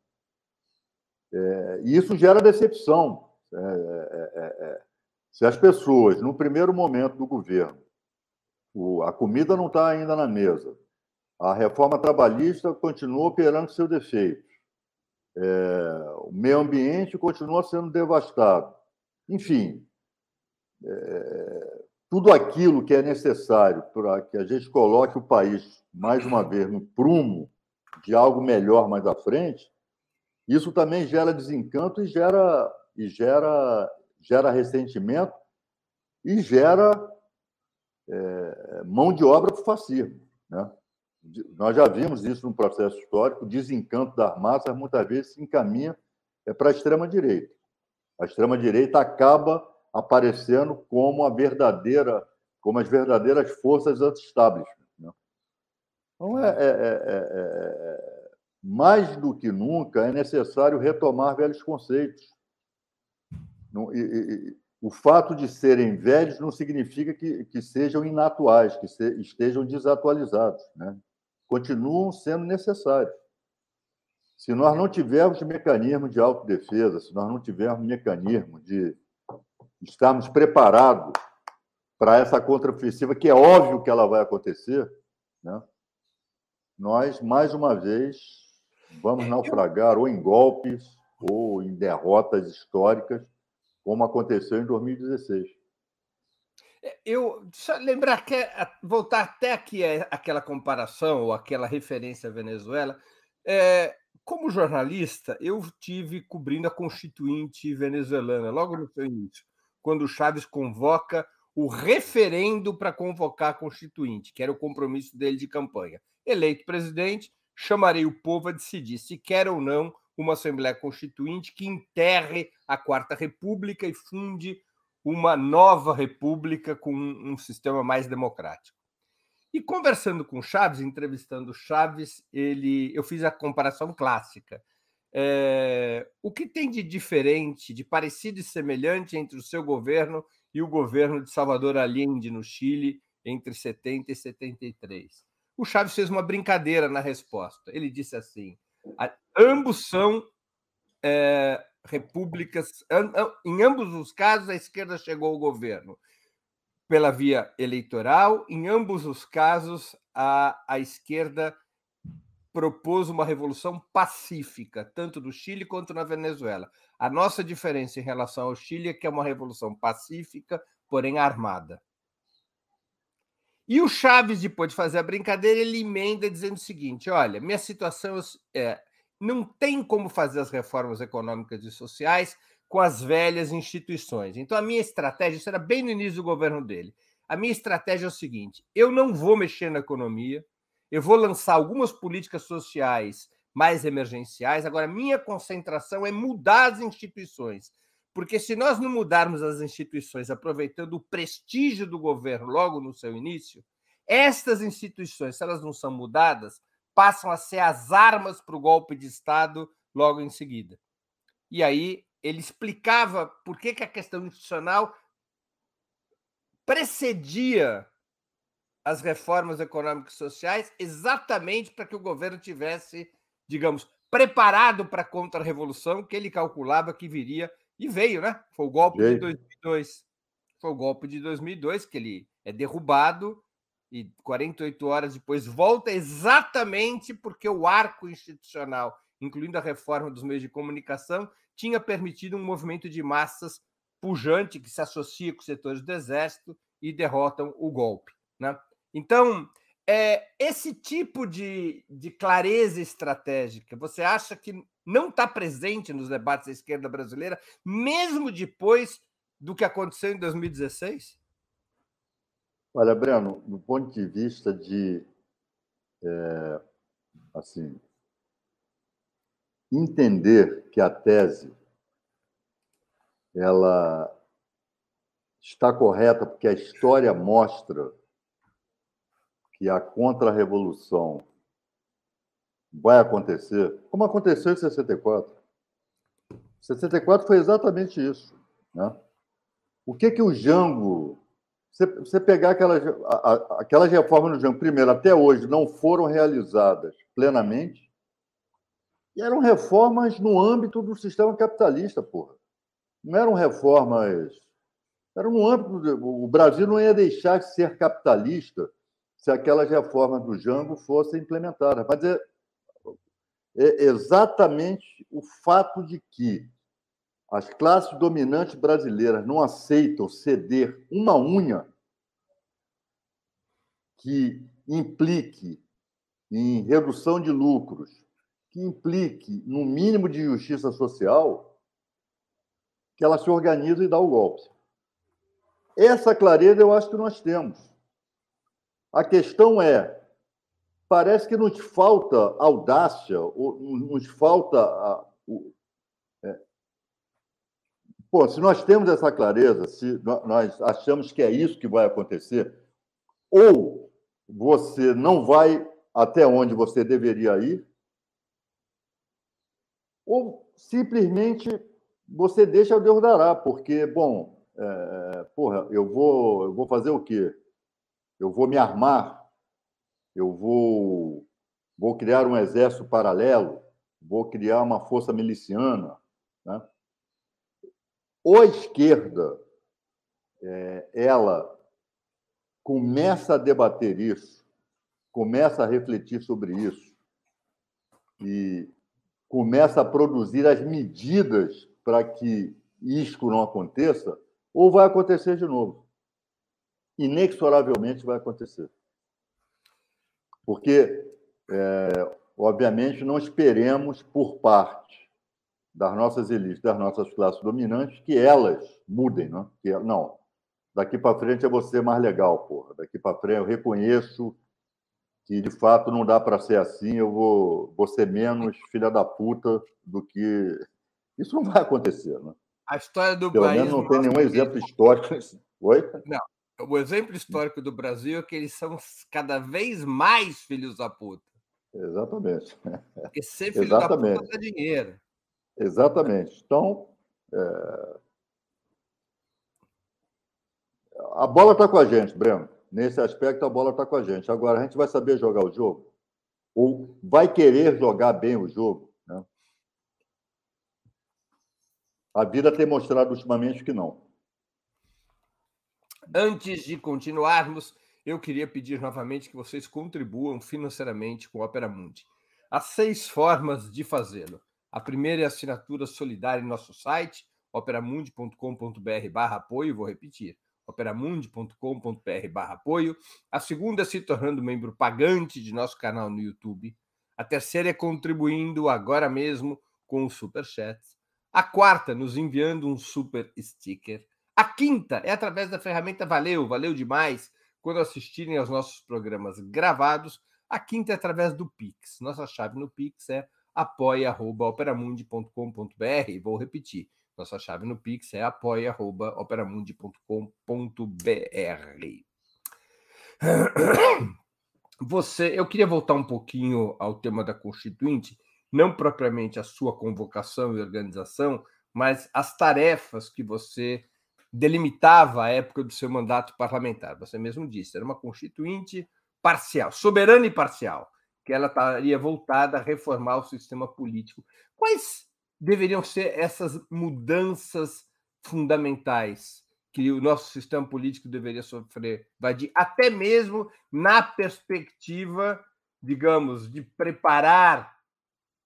Speaker 3: É, e isso gera decepção. É, é, é, é, se as pessoas, no primeiro momento do governo, o, a comida não está ainda na mesa, a reforma trabalhista continua operando seus defeitos, o meio ambiente continua sendo devastado. Enfim, tudo aquilo que é necessário para que a gente coloque o país, mais uma vez, no prumo de algo melhor mais à frente, isso também gera desencanto e gera, e gera, gera ressentimento e gera é, mão de obra para o fascismo. Né? Nós já vimos isso no processo histórico, o desencanto das massas muitas vezes se encaminha é, para a extrema-direita. A extrema-direita acaba aparecendo como a verdadeira, como as verdadeiras forças anti-establishment. Né? Então, é, é, é mais do que nunca, é necessário retomar velhos conceitos. o fato de serem velhos não significa que, que sejam inatuais, que se, estejam desatualizados. Né? Continuam sendo necessários. Se nós não tivermos mecanismo de autodefesa, se nós não tivermos mecanismo de estarmos preparados para essa contraofensiva, que é óbvio que ela vai acontecer, né? nós, mais uma vez, Vamos naufragar ou em golpes ou em derrotas históricas, como aconteceu em 2016.
Speaker 2: É, eu só lembrar que voltar até aqui aquela comparação ou aquela referência à Venezuela. É, como jornalista, eu tive cobrindo a Constituinte venezuelana logo no seu início, quando o Chaves convoca o referendo para convocar a Constituinte, que era o compromisso dele de campanha. Eleito presidente, chamarei o povo a decidir se quer ou não uma Assembleia Constituinte que enterre a Quarta República e funde uma nova república com um sistema mais democrático. E conversando com Chaves, entrevistando Chaves, ele, eu fiz a comparação clássica. É, o que tem de diferente, de parecido e semelhante entre o seu governo e o governo de Salvador Allende no Chile entre 70 e 73? O Chaves fez uma brincadeira na resposta. Ele disse assim: ambos são é, repúblicas, em ambos os casos a esquerda chegou ao governo. pela via eleitoral. Em ambos os casos, a, a esquerda propôs uma revolução pacífica, tanto no Chile quanto na Venezuela. A nossa diferença em relação ao Chile é que é uma revolução pacífica, porém armada. E o Chaves, depois de fazer a brincadeira, ele emenda dizendo o seguinte: olha, minha situação é. Não tem como fazer as reformas econômicas e sociais com as velhas instituições. Então, a minha estratégia, isso era bem no início do governo dele. A minha estratégia é o seguinte: eu não vou mexer na economia, eu vou lançar algumas políticas sociais mais emergenciais. Agora, minha concentração é mudar as instituições. Porque se nós não mudarmos as instituições, aproveitando o prestígio do governo logo no seu início, estas instituições, se elas não são mudadas, passam a ser as armas para o golpe de Estado logo em seguida. E aí ele explicava por que, que a questão institucional precedia as reformas econômicas e sociais, exatamente para que o governo tivesse, digamos, preparado para a contra-revolução que ele calculava que viria e veio, né? Foi o golpe de 2002. Foi o golpe de 2002 que ele é derrubado e 48 horas depois volta exatamente porque o arco institucional, incluindo a reforma dos meios de comunicação, tinha permitido um movimento de massas pujante que se associa com os setores do exército e derrotam o golpe. Né? Então, é, esse tipo de, de clareza estratégica, você acha que não está presente nos debates da esquerda brasileira, mesmo depois do que aconteceu em 2016?
Speaker 3: Olha, Breno, do ponto de vista de é, assim entender que a tese ela está correta porque a história mostra que a contra-revolução vai acontecer, como aconteceu em 64. 64 foi exatamente isso. Né? O que que o Jango... Você, pegar aquelas, aquelas reformas no Jango, primeiro, até hoje, não foram realizadas plenamente, e eram reformas no âmbito do sistema capitalista, porra. Não eram reformas... Eram no âmbito... Do, o Brasil não ia deixar de ser capitalista se aquelas reformas do Jango fossem implementadas. Mas é, é exatamente o fato de que as classes dominantes brasileiras não aceitam ceder uma unha que implique em redução de lucros, que implique no mínimo de justiça social, que ela se organiza e dá o golpe. Essa clareza eu acho que nós temos. A questão é, parece que nos falta audácia, nos falta. É, pô, se nós temos essa clareza, se nós achamos que é isso que vai acontecer, ou você não vai até onde você deveria ir, ou simplesmente você deixa Deus dará, porque, bom, é, porra, eu vou, eu vou fazer o quê? Eu vou me armar eu vou, vou criar um exército paralelo, vou criar uma força miliciana. Né? Ou a esquerda, é, ela começa a debater isso, começa a refletir sobre isso e começa a produzir as medidas para que isto não aconteça, ou vai acontecer de novo. Inexoravelmente vai acontecer. Porque, é, obviamente, não esperemos por parte das nossas elites, das nossas classes dominantes, que elas mudem, não? Que, não, daqui para frente é você mais legal, porra. Daqui para frente eu reconheço que de fato não dá para ser assim, eu vou, vou ser menos filha da puta do que. [laughs] Isso não vai acontecer, né?
Speaker 2: A história do
Speaker 3: Pelo menos não tem nenhum exemplo histórico. [laughs] Oi?
Speaker 2: Não, o exemplo histórico do Brasil é que eles são cada vez mais filhos da puta.
Speaker 3: Exatamente.
Speaker 2: Porque ser [laughs] filho Exatamente. da puta dá dinheiro.
Speaker 3: Exatamente. Então, é... a bola está com a gente, Breno. Nesse aspecto, a bola está com a gente. Agora, a gente vai saber jogar o jogo? Ou vai querer jogar bem o jogo? Né? A vida tem mostrado ultimamente que não.
Speaker 2: Antes de continuarmos, eu queria pedir novamente que vocês contribuam financeiramente com o Opera Mundi. Há seis formas de fazê-lo. A primeira é a assinatura solidária em nosso site, operamundi.com.br barra apoio, vou repetir, operamundi.com.br barra apoio. A segunda é se tornando membro pagante de nosso canal no YouTube. A terceira é contribuindo agora mesmo com o Super Chat. A quarta, nos enviando um super sticker. A quinta é através da ferramenta Valeu, valeu demais quando assistirem aos nossos programas gravados. A quinta é através do Pix. Nossa chave no Pix é apoia.operamundi.com.br. Vou repetir. Nossa chave no Pix é apoia.operamundi.com.br. [coughs] Você, eu queria voltar um pouquinho ao tema da Constituinte, não propriamente a sua convocação e organização, mas as tarefas que você delimitava a época do seu mandato parlamentar. Você mesmo disse, era uma Constituinte parcial, soberana e parcial, que ela estaria voltada a reformar o sistema político. Quais deveriam ser essas mudanças fundamentais que o nosso sistema político deveria sofrer, vadir, até mesmo na perspectiva, digamos, de preparar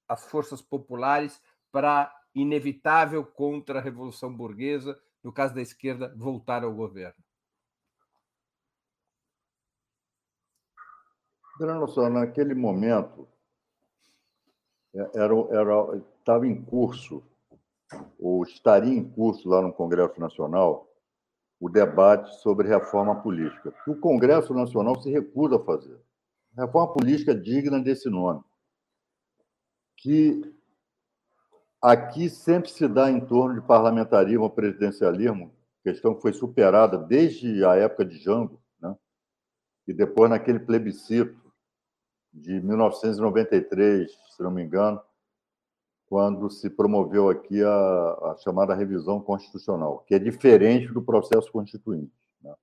Speaker 2: as forças populares para a inevitável contra-revolução burguesa, no caso da esquerda, voltar ao governo?
Speaker 3: Bruno, só naquele momento é, era, estava em curso, ou estaria em curso lá no Congresso Nacional, o debate sobre reforma política, que o Congresso Nacional se recusa a fazer. Reforma política digna desse nome, que aqui sempre se dá em torno de parlamentarismo, presidencialismo, questão que foi superada desde a época de Jango, né? e depois naquele plebiscito de 1993, se não me engano, quando se promoveu aqui a, a, chamada revisão constitucional, que é diferente do processo constituinte. Né?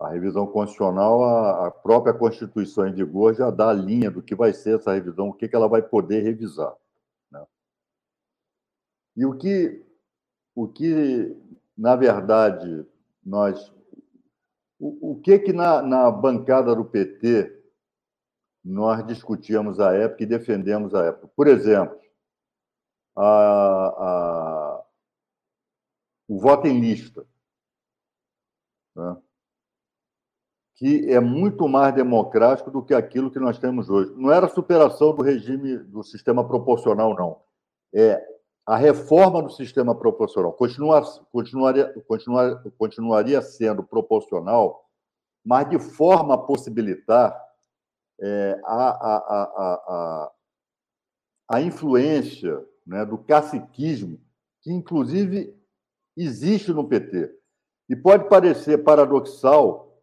Speaker 3: A revisão constitucional, a, a, própria Constituição em vigor já dá a linha do que vai ser essa revisão, o que, que ela vai poder revisar. E o que, o que, na verdade, nós. O, o que que na, na bancada do PT nós discutíamos à época e defendemos à época? Por exemplo, a, a, o voto em lista, né? que é muito mais democrático do que aquilo que nós temos hoje. Não era superação do regime do sistema proporcional, não. É a reforma do sistema proporcional. Continua, continuaria, continuar, continuaria sendo proporcional, mas de forma a possibilitar é, a, a, a, a, a influência né, do caciquismo, que inclusive existe no PT. E pode parecer paradoxal,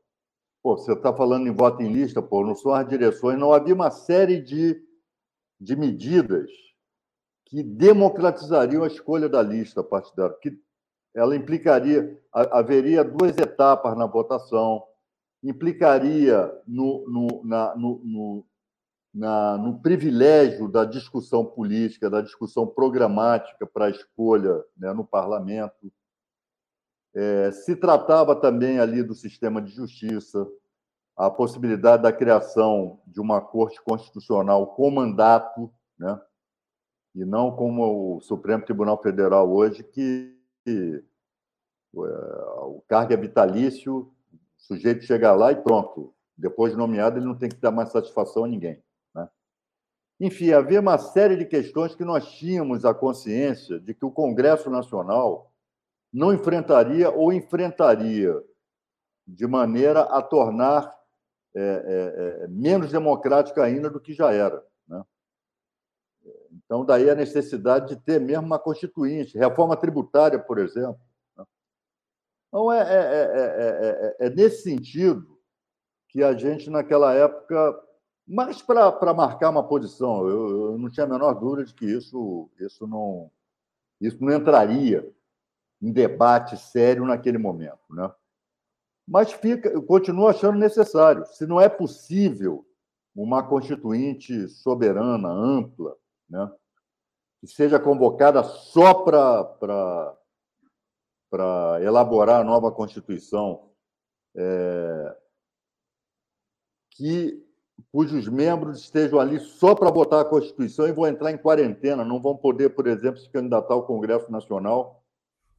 Speaker 3: pô, você está falando em voto em lista, pô, não são as direções, não havia uma série de, de medidas que democratizariam a escolha da lista partidária, que ela implicaria, haveria duas etapas na votação, implicaria no, no, na, no, no na, no privilégio da discussão política, da discussão programática para a escolha né, no parlamento. É, se tratava também ali do sistema de justiça, a possibilidade da criação de uma corte constitucional com mandato, né, e não como o Supremo Tribunal Federal hoje, que, que o cargo é vitalício, o sujeito chega lá e pronto. Depois de nomeado, ele não tem que dar mais satisfação a ninguém. Enfim, havia uma série de questões que nós tínhamos a consciência de que o Congresso Nacional não enfrentaria ou enfrentaria de maneira a tornar é, é, é, menos democrática ainda do que já era. Né? Então, daí a necessidade de ter mesmo uma constituinte, reforma tributária, por exemplo. Né? Então, é, é, é nesse sentido que a gente, naquela época, mas para marcar uma posição, eu, eu, não tinha a menor dúvida de que isso, isso, não, isso não entraria em debate sério naquele momento. Né? Mas fica, eu continuo achando necessário. Se não é possível uma constituinte soberana, ampla, né? que seja convocada só para elaborar a nova Constituição, é, que cujos membros estejam ali só para votar a Constituição e vão entrar em quarentena, não vão poder, por exemplo, se candidatar ao Congresso Nacional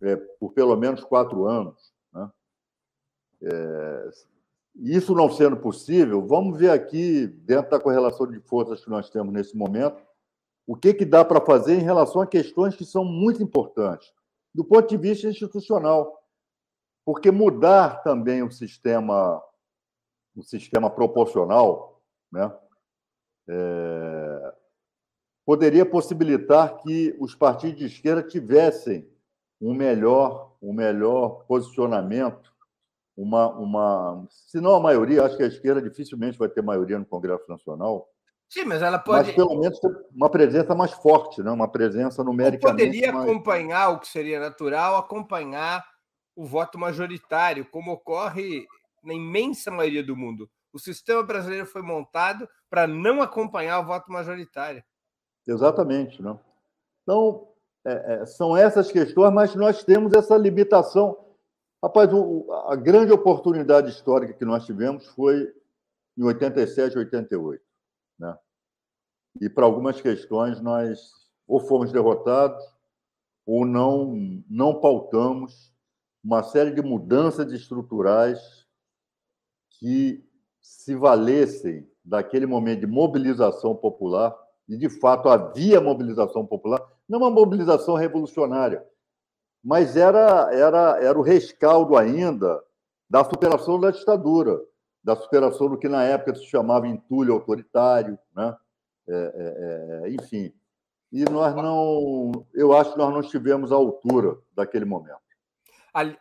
Speaker 3: é, por pelo menos quatro anos. Né? É, isso não sendo possível, vamos ver aqui, dentro da correlação de forças que nós temos nesse momento, o que, que dá para fazer em relação a questões que são muito importantes, do ponto de vista institucional. Porque mudar também o sistema, o sistema proporcional, né, é, poderia possibilitar que os partidos de esquerda tivessem um melhor, um melhor posicionamento uma, uma. Se não a maioria, acho que a esquerda dificilmente vai ter maioria no Congresso Nacional.
Speaker 2: Sim, mas ela pode.
Speaker 3: Mas pelo menos uma presença mais forte, né? uma presença numérica.
Speaker 2: Poderia mais... acompanhar o que seria natural, acompanhar o voto majoritário, como ocorre na imensa maioria do mundo. O sistema brasileiro foi montado para não acompanhar o voto majoritário.
Speaker 3: Exatamente. Né? Então, é, é, são essas questões, mas nós temos essa limitação. Rapaz, o, a grande oportunidade histórica que nós tivemos foi em 87, 88. E para algumas questões nós ou fomos derrotados ou não, não pautamos uma série de mudanças estruturais que se valessem daquele momento de mobilização popular, e de fato havia mobilização popular, não uma mobilização revolucionária, mas era, era, era o rescaldo ainda da superação da ditadura, da superação do que na época se chamava entulho autoritário, né? É, é, é, enfim. E nós não, eu acho que nós não estivemos à altura daquele momento.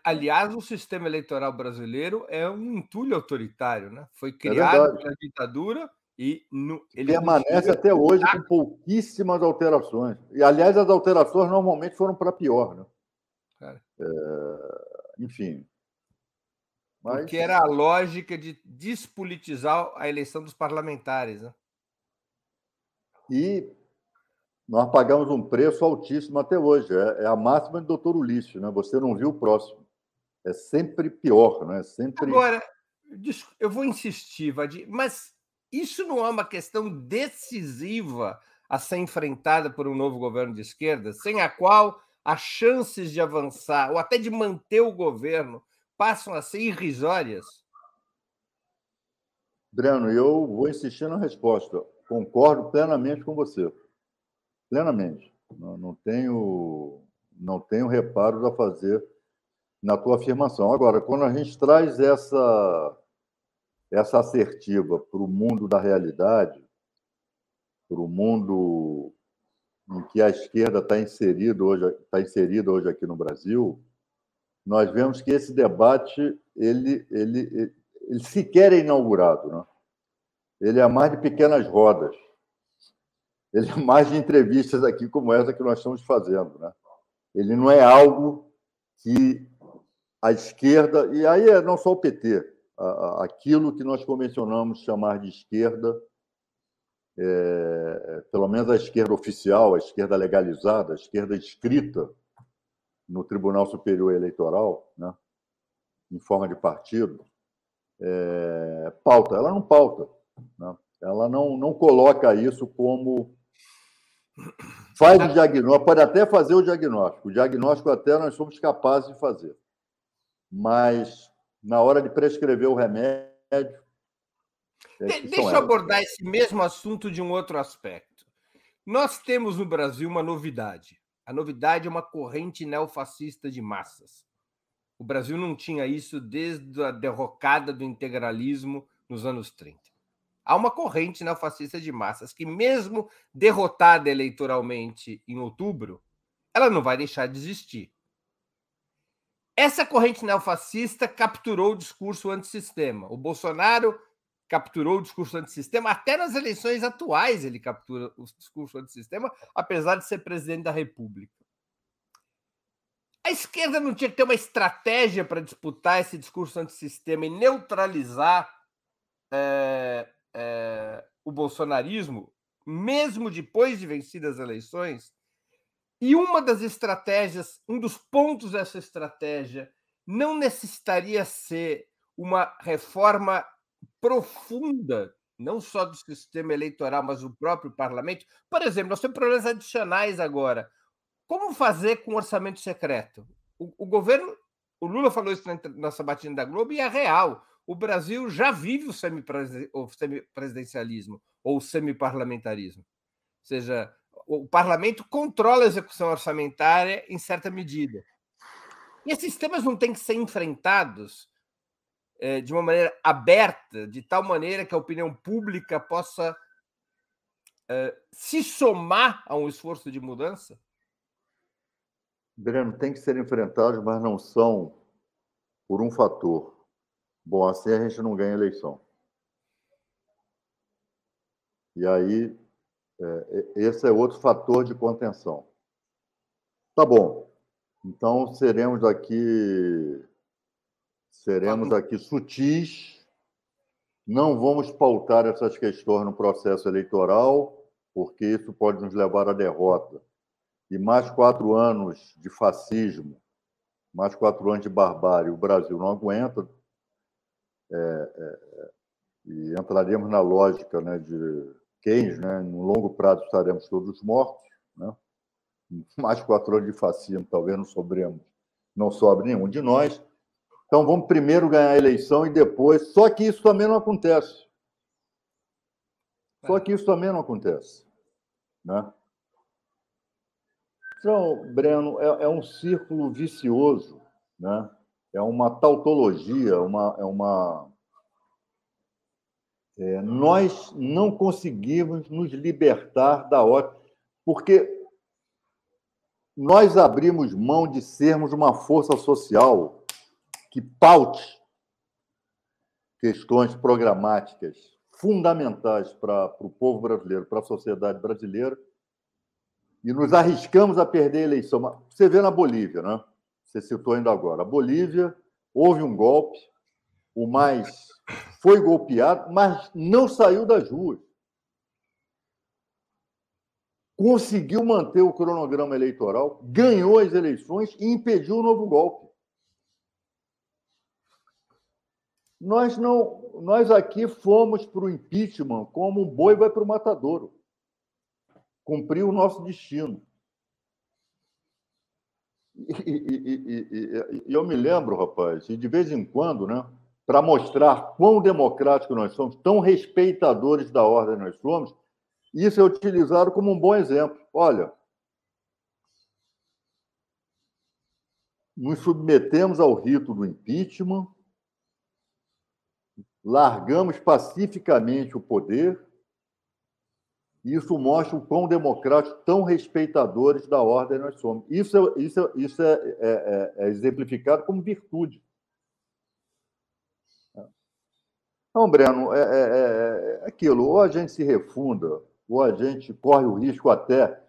Speaker 2: Aliás, o sistema eleitoral brasileiro é um entulho autoritário, né? Foi é criado é pela ditadura e no,
Speaker 3: ele permanece até hoje com pouquíssimas alterações. E aliás, as alterações normalmente foram para pior, né? É, enfim.
Speaker 2: Mas... Porque era a lógica de despolitizar a eleição dos parlamentares. Né?
Speaker 3: E nós pagamos um preço altíssimo até hoje. É, é a máxima do doutor Ulisses, né? Você não viu o próximo. É sempre pior, né? Sempre...
Speaker 2: Agora, eu vou insistir, Vadir, mas isso não é uma questão decisiva a ser enfrentada por um novo governo de esquerda, sem a qual as chances de avançar ou até de manter o governo passam a ser irrisórias?
Speaker 3: Breno, eu vou insistir na resposta. Concordo plenamente com você. Plenamente. Não, não tenho não tenho reparos a fazer na tua afirmação. Agora, quando a gente traz essa essa assertiva para o mundo da realidade, para o mundo em que a esquerda está inserida hoje, está inserida hoje aqui no Brasil, nós vemos que esse debate ele, ele, ele sequer é inaugurado. Né? Ele é mais de pequenas rodas. Ele é mais de entrevistas aqui como essa que nós estamos fazendo. Né? Ele não é algo que a esquerda, e aí é não só o PT, aquilo que nós convencionamos chamar de esquerda, é, pelo menos a esquerda oficial, a esquerda legalizada, a esquerda escrita no Tribunal Superior Eleitoral, né, em forma de partido, é, pauta. Ela não pauta. Né? Ela não, não coloca isso como. Faz o diagnóstico, pode até fazer o diagnóstico. O diagnóstico até nós somos capazes de fazer. Mas, na hora de prescrever o remédio,
Speaker 2: de, deixa eu abordar esse mesmo assunto de um outro aspecto. Nós temos no Brasil uma novidade. A novidade é uma corrente neofascista de massas. O Brasil não tinha isso desde a derrocada do integralismo nos anos 30. Há uma corrente neofascista de massas que, mesmo derrotada eleitoralmente em outubro, ela não vai deixar de existir. Essa corrente neofascista capturou o discurso antissistema. O Bolsonaro capturou o discurso antissistema, até nas eleições atuais ele captura o discurso antissistema, apesar de ser presidente da República. A esquerda não tinha que ter uma estratégia para disputar esse discurso antissistema e neutralizar é, é, o bolsonarismo, mesmo depois de vencidas as eleições? E uma das estratégias, um dos pontos dessa estratégia, não necessitaria ser uma reforma profunda, não só do sistema eleitoral, mas do próprio parlamento. Por exemplo, nós temos problemas adicionais agora. Como fazer com orçamento secreto? O, o governo, o Lula falou isso na, na sabatina da Globo e é real. O Brasil já vive o semipresidencialismo ou semiparlamentarismo. Ou seja, o parlamento controla a execução orçamentária em certa medida. E esses temas não têm que ser enfrentados é, de uma maneira aberta, de tal maneira que a opinião pública possa é, se somar a um esforço de mudança?
Speaker 3: Breno, tem que ser enfrentados, mas não são por um fator. Bom, assim a gente não ganha eleição. E aí, é, esse é outro fator de contenção. Tá bom. Então, seremos aqui seremos aqui sutis, não vamos pautar essas questões no processo eleitoral, porque isso pode nos levar à derrota. E mais quatro anos de fascismo, mais quatro anos de barbárie, o Brasil não aguenta. É, é, e entraremos na lógica né, de Keynes, né, no longo prazo estaremos todos mortos. Né? [laughs] Mais quatro anos de fascismo, talvez não sobremos, não sobre nenhum de nós. Então vamos primeiro ganhar a eleição e depois. Só que isso também não acontece. Só que isso também não acontece. Né? Então, Breno, é, é um círculo vicioso, né? É uma tautologia, uma, é uma. É, nós não conseguimos nos libertar da ótica, porque nós abrimos mão de sermos uma força social que paute questões programáticas fundamentais para, para o povo brasileiro, para a sociedade brasileira, e nos arriscamos a perder a eleição. Você vê na Bolívia, né? Você citou ainda agora. A Bolívia houve um golpe, o mais foi golpeado, mas não saiu das ruas. Conseguiu manter o cronograma eleitoral, ganhou as eleições e impediu o novo golpe. Nós não, nós aqui fomos para o impeachment como um boi vai para o matadouro. Cumpriu o nosso destino. E, e, e, e, eu me lembro, rapaz, e de vez em quando, né, para mostrar quão democrático nós somos, tão respeitadores da ordem nós somos, isso é utilizado como um bom exemplo. Olha, nos submetemos ao rito do impeachment, largamos pacificamente o poder. Isso mostra o quão democrático, tão respeitadores da ordem nós somos. Isso, é, isso, é, isso é, é, é, é exemplificado como virtude. Então, Breno, é, é, é, aquilo: ou a gente se refunda, ou a gente corre o risco até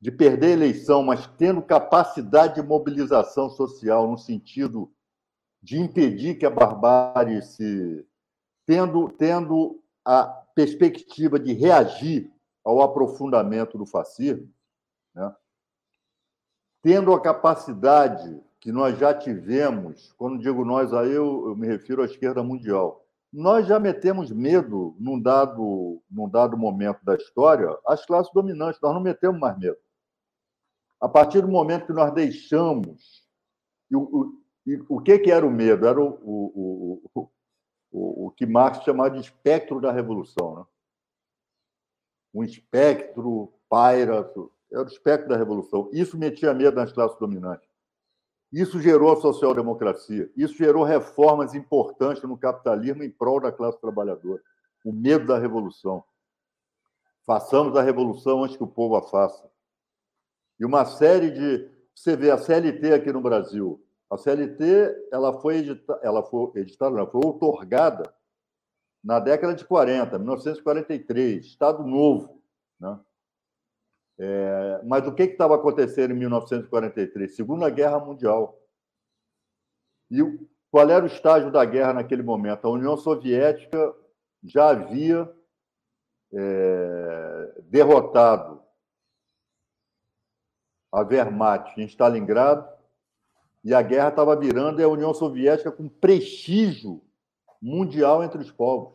Speaker 3: de perder a eleição, mas tendo capacidade de mobilização social no sentido de impedir que a barbárie se. tendo, tendo a perspectiva de reagir ao aprofundamento do fascismo, né? tendo a capacidade que nós já tivemos, quando digo nós, aí eu, eu me refiro à esquerda mundial, nós já metemos medo num dado, num dado momento da história às classes dominantes, nós não metemos mais medo. A partir do momento que nós deixamos, e o que, que era o medo? Era o, o, o, o, o que Marx chamava de espectro da revolução. Né? Um espectro paira, era o espectro da revolução. Isso metia medo nas classes dominantes. Isso gerou a social-democracia. Isso gerou reformas importantes no capitalismo em prol da classe trabalhadora. O medo da revolução. Façamos a revolução antes que o povo a faça. E uma série de. Você vê a CLT aqui no Brasil, a CLT ela foi, edita, ela foi editada, ela foi otorgada na década de 40, 1943, Estado Novo. Né? É, mas o que estava acontecendo em 1943? Segunda Guerra Mundial. E qual era o estágio da guerra naquele momento? A União Soviética já havia é, derrotado a Wehrmacht em Stalingrado, e a guerra estava virando e a União Soviética com prestígio mundial entre os povos.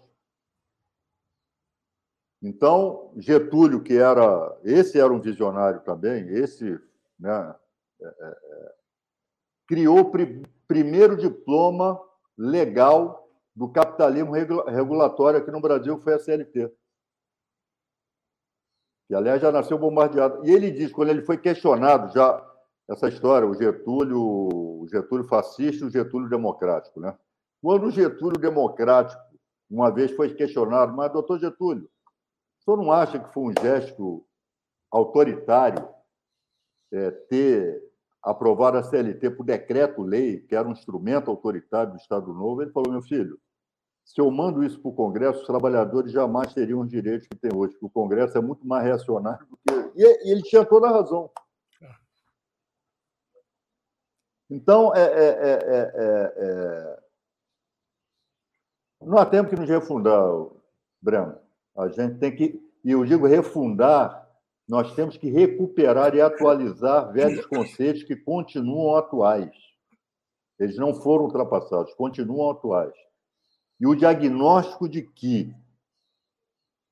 Speaker 3: Então, Getúlio, que era. Esse era um visionário também, esse. Né, é, é, é criou o pr primeiro diploma legal do capitalismo regulatório aqui no Brasil, que foi a CLT. Que, aliás, já nasceu bombardeado. E ele diz, quando ele foi questionado, já essa história, o Getúlio, o Getúlio fascista e o Getúlio democrático, né? Quando o Getúlio democrático, uma vez foi questionado, mas, doutor Getúlio, o senhor não acha que foi um gesto autoritário é, ter aprovado a CLT por decreto-lei, que era um instrumento autoritário do Estado Novo? Ele falou, meu filho, se eu mando isso para o Congresso, os trabalhadores jamais teriam os direitos que têm hoje, porque o Congresso é muito mais reacionário do que. E ele tinha toda a razão. Então, é, é, é, não há tempo que nos refundar, Breno. A gente tem que, e eu digo refundar, nós temos que recuperar e atualizar velhos conceitos que continuam atuais. Eles não foram ultrapassados, continuam atuais. E o diagnóstico de que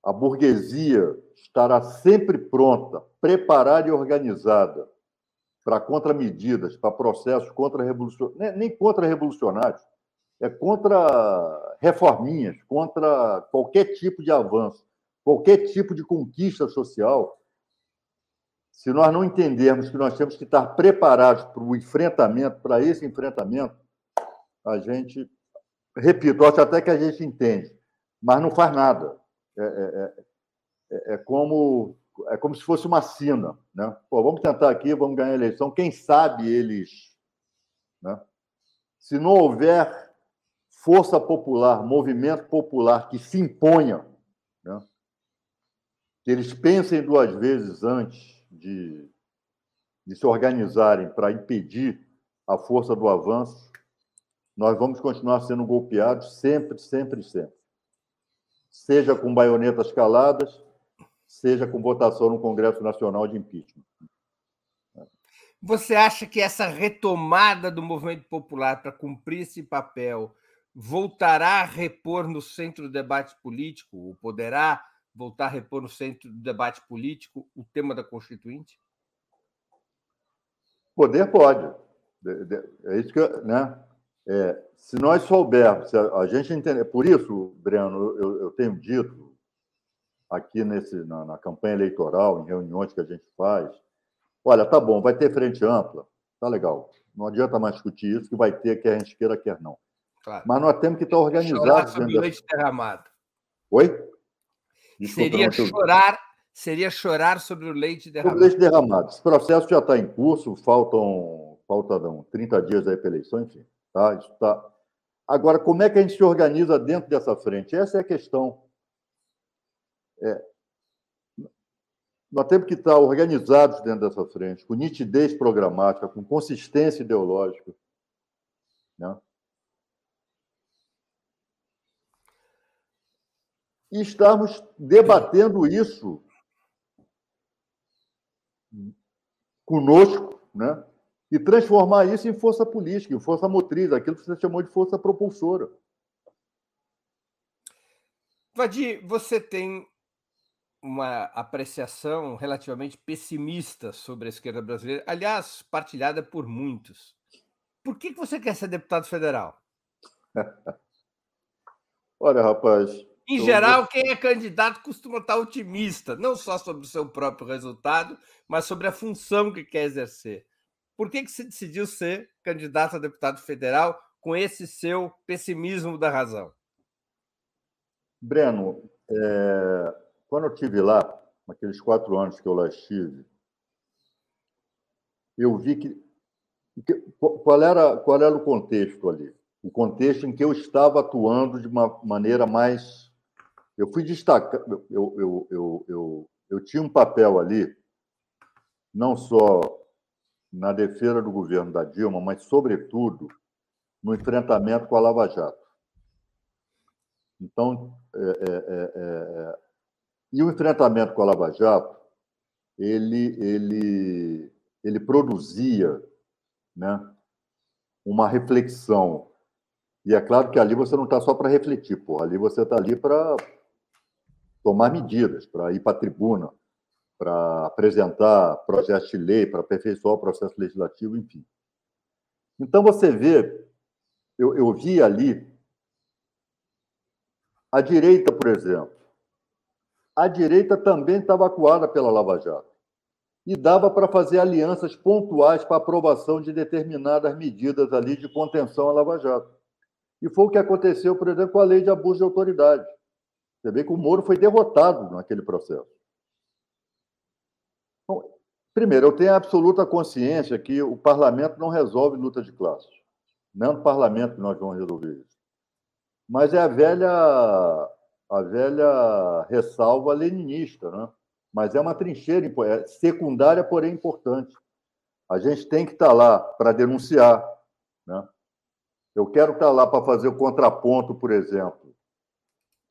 Speaker 3: a burguesia estará sempre pronta, preparada e organizada para contramedidas, para processos contra-revolucionários, nem contra-revolucionários, é contra reforminhas, contra qualquer tipo de avanço, qualquer tipo de conquista social. Se nós não entendermos que nós temos que estar preparados para o enfrentamento, para esse enfrentamento, a gente, repito, acho até que a gente entende, mas não faz nada. É, é, é, é como é como se fosse uma sina, né? Pô, vamos tentar aqui, vamos ganhar a eleição. Quem sabe eles, né? Se não houver força popular, movimento popular que se imponha, né? que eles pensem duas vezes antes de, de se organizarem para impedir a força do avanço, nós vamos continuar sendo golpeados sempre, sempre, sempre. Seja com baionetas caladas, seja com votação no Congresso Nacional de impeachment.
Speaker 2: Você acha que essa retomada do movimento popular para cumprir esse papel voltará a repor no centro do debate político, ou poderá voltar a repor no centro do debate político o tema da Constituinte?
Speaker 3: Poder pode. É isso que, né? É, se nós soubermos, se a, gente entender, por isso, Breno, eu, eu tenho dito aqui nesse, na, na, campanha eleitoral, em reuniões que a gente faz, olha, tá bom, vai ter frente ampla, tá legal. Não adianta mais discutir isso, que vai ter, quer a gente queira, quer não. Claro. Mas nós temos que estar organizados. Chorar
Speaker 2: sobre o leite derramado.
Speaker 3: Oi?
Speaker 2: Desculpa, seria chorar, seria chorar sobre o leite derramado.
Speaker 3: Sobre o leite derramado. Esse processo já está em curso, faltam, faltam 30 dias aí para a eleição, enfim. Tá? Isso tá... Agora, como é que a gente se organiza dentro dessa frente? Essa é a questão. É, nós temos que estar organizados dentro dessa frente, com nitidez programática, com consistência ideológica. Né? e estarmos debatendo isso conosco, né? E transformar isso em força política, em força motriz, aquilo que você chamou de força propulsora.
Speaker 2: Vadir, você tem uma apreciação relativamente pessimista sobre a esquerda brasileira, aliás, partilhada por muitos. Por que você quer ser deputado federal? [laughs]
Speaker 3: Olha, rapaz,
Speaker 2: em geral, quem é candidato costuma estar otimista, não só sobre o seu próprio resultado, mas sobre a função que quer exercer. Por que, que se decidiu ser candidato a deputado federal com esse seu pessimismo da razão?
Speaker 3: Breno, é... quando eu estive lá, naqueles quatro anos que eu lá estive, eu vi que. Qual era, qual era o contexto ali? O contexto em que eu estava atuando de uma maneira mais eu fui destacar, eu, eu, eu, eu, eu tinha um papel ali, não só na defesa do governo da Dilma, mas, sobretudo, no enfrentamento com a Lava Jato. Então, é, é, é, é, e o enfrentamento com a Lava Jato, ele, ele, ele produzia né, uma reflexão. E é claro que ali você não está só para refletir, porra. ali você está ali para tomar medidas, para ir para a tribuna, para apresentar projetos de lei, para aperfeiçoar o processo legislativo, enfim. Então você vê, eu, eu vi ali a direita, por exemplo. A direita também estava acuada pela Lava Jato e dava para fazer alianças pontuais para aprovação de determinadas medidas ali de contenção à Lava Jato. E foi o que aconteceu, por exemplo, com a lei de abuso de autoridade. Você vê que o Moro foi derrotado naquele processo. Bom, primeiro, eu tenho a absoluta consciência que o parlamento não resolve luta de classes. Não é no parlamento que nós vamos resolver isso. Mas é a velha, a velha ressalva leninista, né? Mas é uma trincheira é secundária, porém importante. A gente tem que estar lá para denunciar. Né? Eu quero estar lá para fazer o contraponto, por exemplo,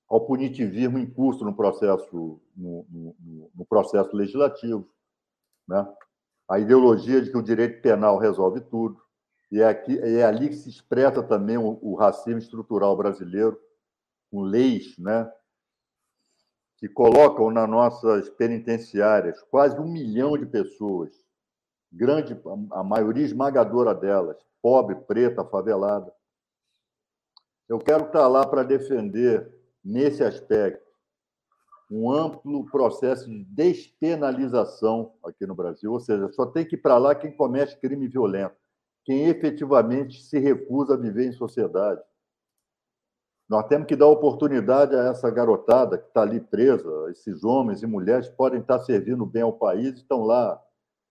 Speaker 3: ao punitivismo em curso no processo, no, no, no processo legislativo. Né? A ideologia de que o direito penal resolve tudo. E é, aqui, é ali que se expressa também o, o racismo estrutural brasileiro, com leis né, que colocam nas nossas penitenciárias quase um milhão de pessoas, grande, a maioria esmagadora delas, pobre, preta, favelada. Eu quero estar lá para defender, nesse aspecto, um amplo processo de despenalização aqui no Brasil, ou seja, só tem que ir para lá quem comete crime violento, quem efetivamente se recusa a viver em sociedade. Nós temos que dar oportunidade a essa garotada que está ali presa, esses homens e mulheres podem estar servindo bem ao país, estão lá,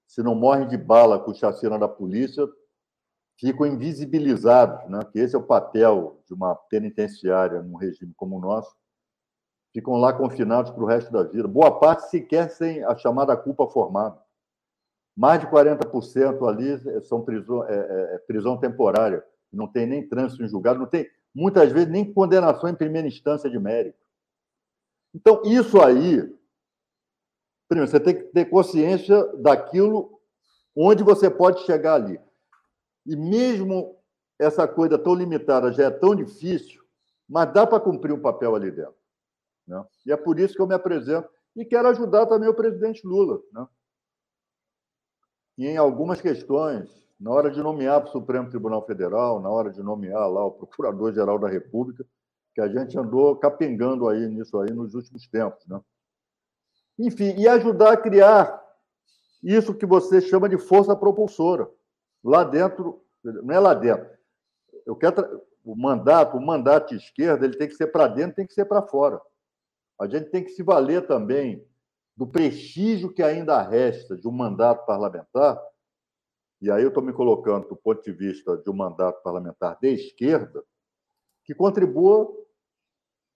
Speaker 3: se não morrem de bala com chacina da polícia, ficam invisibilizados, né? que esse é o papel de uma penitenciária num regime como o nosso, ficam lá confinados para o resto da vida. Boa parte sequer sem a chamada culpa formada. Mais de 40% ali são prisão, é, é, é, prisão temporária, não tem nem trânsito em julgado, não tem, muitas vezes, nem condenação em primeira instância de mérito. Então, isso aí, primeiro, você tem que ter consciência daquilo onde você pode chegar ali. E mesmo essa coisa tão limitada já é tão difícil, mas dá para cumprir um papel ali dentro. Né? E é por isso que eu me apresento e quero ajudar também o presidente Lula. Né? E em algumas questões, na hora de nomear para o Supremo Tribunal Federal, na hora de nomear lá o Procurador-Geral da República, que a gente andou capengando aí nisso aí nos últimos tempos. Né? Enfim, e ajudar a criar isso que você chama de força propulsora. Lá dentro, não é lá dentro. Eu quero o mandato, o mandato de esquerda, ele tem que ser para dentro, tem que ser para fora. A gente tem que se valer também do prestígio que ainda resta de um mandato parlamentar, e aí eu estou me colocando do ponto de vista de um mandato parlamentar de esquerda, que contribua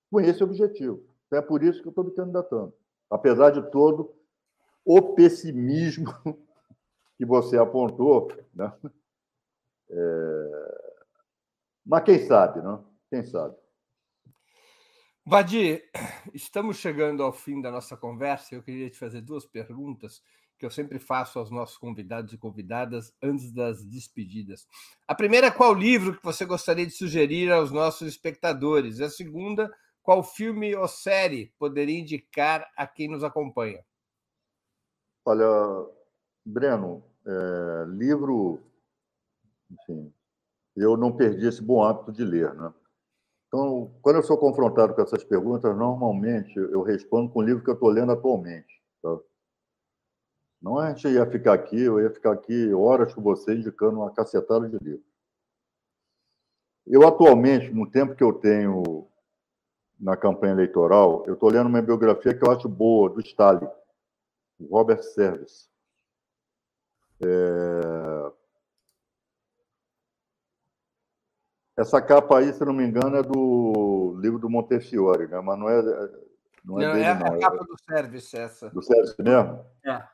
Speaker 3: com esse objetivo. Então, é por isso que eu estou me candidatando. Apesar de todo o pessimismo [laughs] que você apontou, né? É... mas quem sabe, não? Quem sabe?
Speaker 2: Vadir, estamos chegando ao fim da nossa conversa. Eu queria te fazer duas perguntas que eu sempre faço aos nossos convidados e convidadas antes das despedidas. A primeira é qual livro que você gostaria de sugerir aos nossos espectadores? A segunda, qual filme ou série poderia indicar a quem nos acompanha?
Speaker 3: Olha, Breno, é, livro, enfim, eu não perdi esse bom hábito de ler, né? Então, quando eu sou confrontado com essas perguntas, normalmente eu respondo com o livro que eu estou lendo atualmente. Tá? Não é a gente ia ficar aqui, eu ia ficar aqui horas com você indicando uma cacetada de livro. Eu, atualmente, no tempo que eu tenho na campanha eleitoral, eu estou lendo uma biografia que eu acho boa, do Stalin, Robert Service. É... Essa capa aí, se não me engano, é do livro do Montefiore, né? mas não é,
Speaker 2: não é, não, dele, é não. a capa do Service, essa.
Speaker 3: Do Service mesmo?
Speaker 2: É.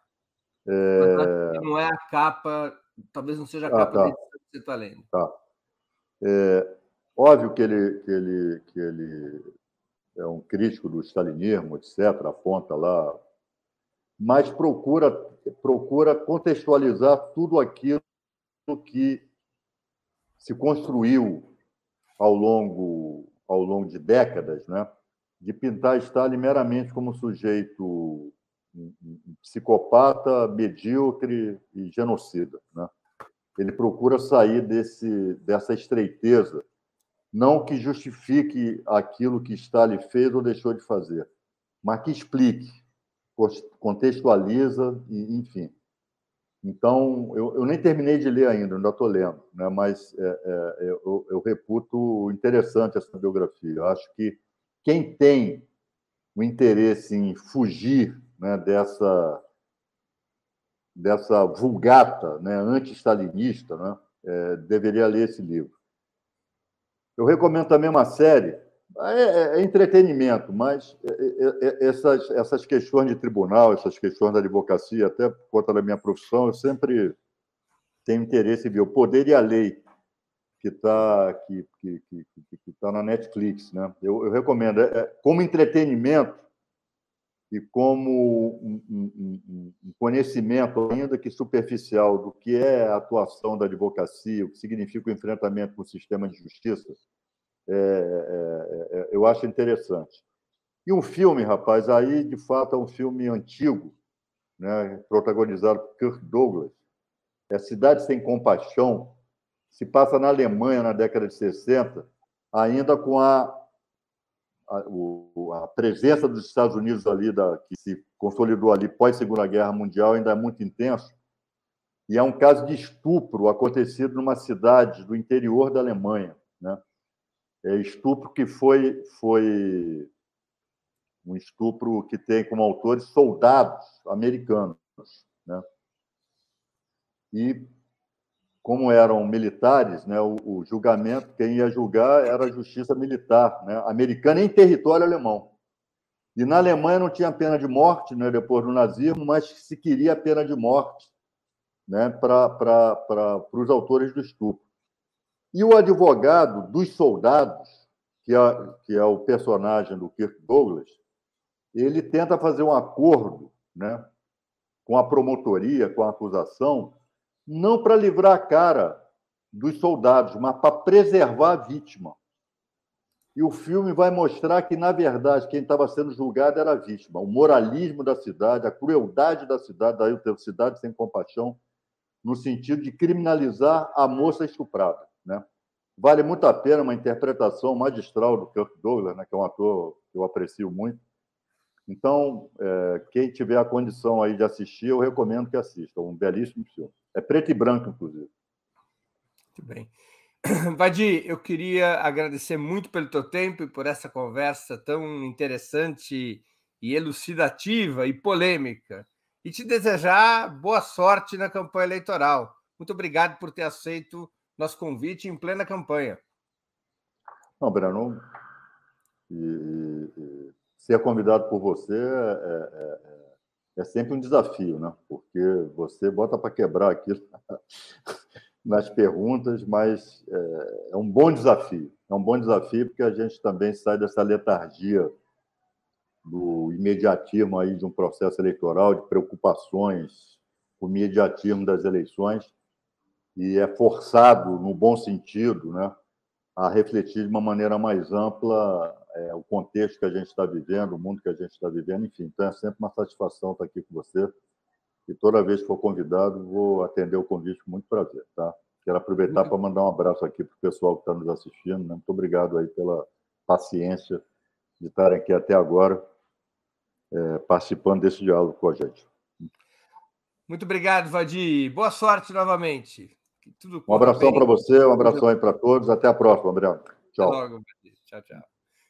Speaker 2: é... Não é a capa, talvez não seja a ah, capa tá. que você está lendo.
Speaker 3: Tá. É, óbvio que ele, que, ele, que ele é um crítico do stalinismo, etc., aponta lá mas procura, procura contextualizar tudo aquilo que se construiu ao longo, ao longo de décadas, né? de pintar Stalin meramente como sujeito psicopata, medíocre e genocida. Né? Ele procura sair desse, dessa estreiteza, não que justifique aquilo que Stalin fez ou deixou de fazer, mas que explique, contextualiza, e, enfim. Então, eu, eu, nem terminei de ler ainda, ainda estou lendo, né? mas é, é, eu, eu, reputo interessante essa biografia. Eu acho que quem tem o interesse em fugir né, dessa, dessa vulgata né, anti-stalinista né, é, deveria ler esse livro. Eu recomendo também uma série é, é, é entretenimento, mas é, é, é, essas, essas questões de tribunal, essas questões da advocacia, até por conta da minha profissão, eu sempre tenho interesse em ver o poder e a lei que está que, que, que, que tá na Netflix. Né? Eu, eu recomendo. como entretenimento e como um, um, um, conhecimento, ainda que superficial, do que é a atuação da advocacia, o que significa o enfrentamento com o sistema de justiça, é, é, é, eu acho interessante. E um filme, rapaz, aí de fato é um filme antigo, né, protagonizado por Kirk Douglas. É Cidade Sem Compaixão, se passa na Alemanha na década de 60, ainda com a, a, a presença dos Estados Unidos ali, da, que se consolidou ali pós Segunda Guerra Mundial, ainda é muito intenso. E é um caso de estupro acontecido numa cidade do interior da Alemanha. Né? é, estupro que foi, foi um estupro que tem como autores soldados americanos. Né? E, como eram militares, né, o, o, julgamento, quem ia julgar era a justiça militar né, americana em território alemão. E na Alemanha não tinha pena de morte, né, depois do nazismo, mas se queria a pena de morte né, para os autores do estupro. E o advogado dos soldados, que é, que é o personagem do Kirk Douglas, ele tenta fazer um acordo né, com a promotoria, com a acusação, não para livrar a cara dos soldados, mas para preservar a vítima. E o filme vai mostrar que, na verdade, quem estava sendo julgado era a vítima. O moralismo da cidade, a crueldade da cidade, daí o cidade sem compaixão, no sentido de criminalizar a moça estuprada. Né? Vale muito a pena uma interpretação magistral do Kirk Douglas, né, que é um ator que eu aprecio muito. Então, é, quem tiver a condição aí de assistir, eu recomendo que assista. Um belíssimo filme. É preto e branco, inclusive.
Speaker 2: Muito bem. [clears throat] Vadir, eu queria agradecer muito pelo teu tempo e por essa conversa tão interessante e elucidativa e polêmica. E te desejar boa sorte na campanha eleitoral. Muito obrigado por ter aceito nosso convite em plena campanha.
Speaker 3: Não, Breno, e, e, ser convidado por você é, é, é, é sempre um desafio, né? Porque você bota para quebrar aqui [laughs] nas perguntas, mas é, é um bom desafio. É um bom desafio porque a gente também sai dessa letargia do imediatismo aí de um processo eleitoral, de preocupações o imediatismo das eleições e é forçado, no bom sentido, né, a refletir de uma maneira mais ampla é, o contexto que a gente está vivendo, o mundo que a gente está vivendo, enfim. Então é sempre uma satisfação estar aqui com você. E toda vez que for convidado, vou atender o convite com muito prazer, tá? Quero aproveitar para mandar um abraço aqui para o pessoal que está nos assistindo. Né? Muito obrigado aí pela paciência de estarem aqui até agora, é, participando desse diálogo com a gente.
Speaker 2: Muito obrigado, Vadir. Boa sorte novamente
Speaker 3: um abração para você, um abração aí para todos. Até a próxima, Adriano. Tchau. Até logo,
Speaker 2: tchau, tchau.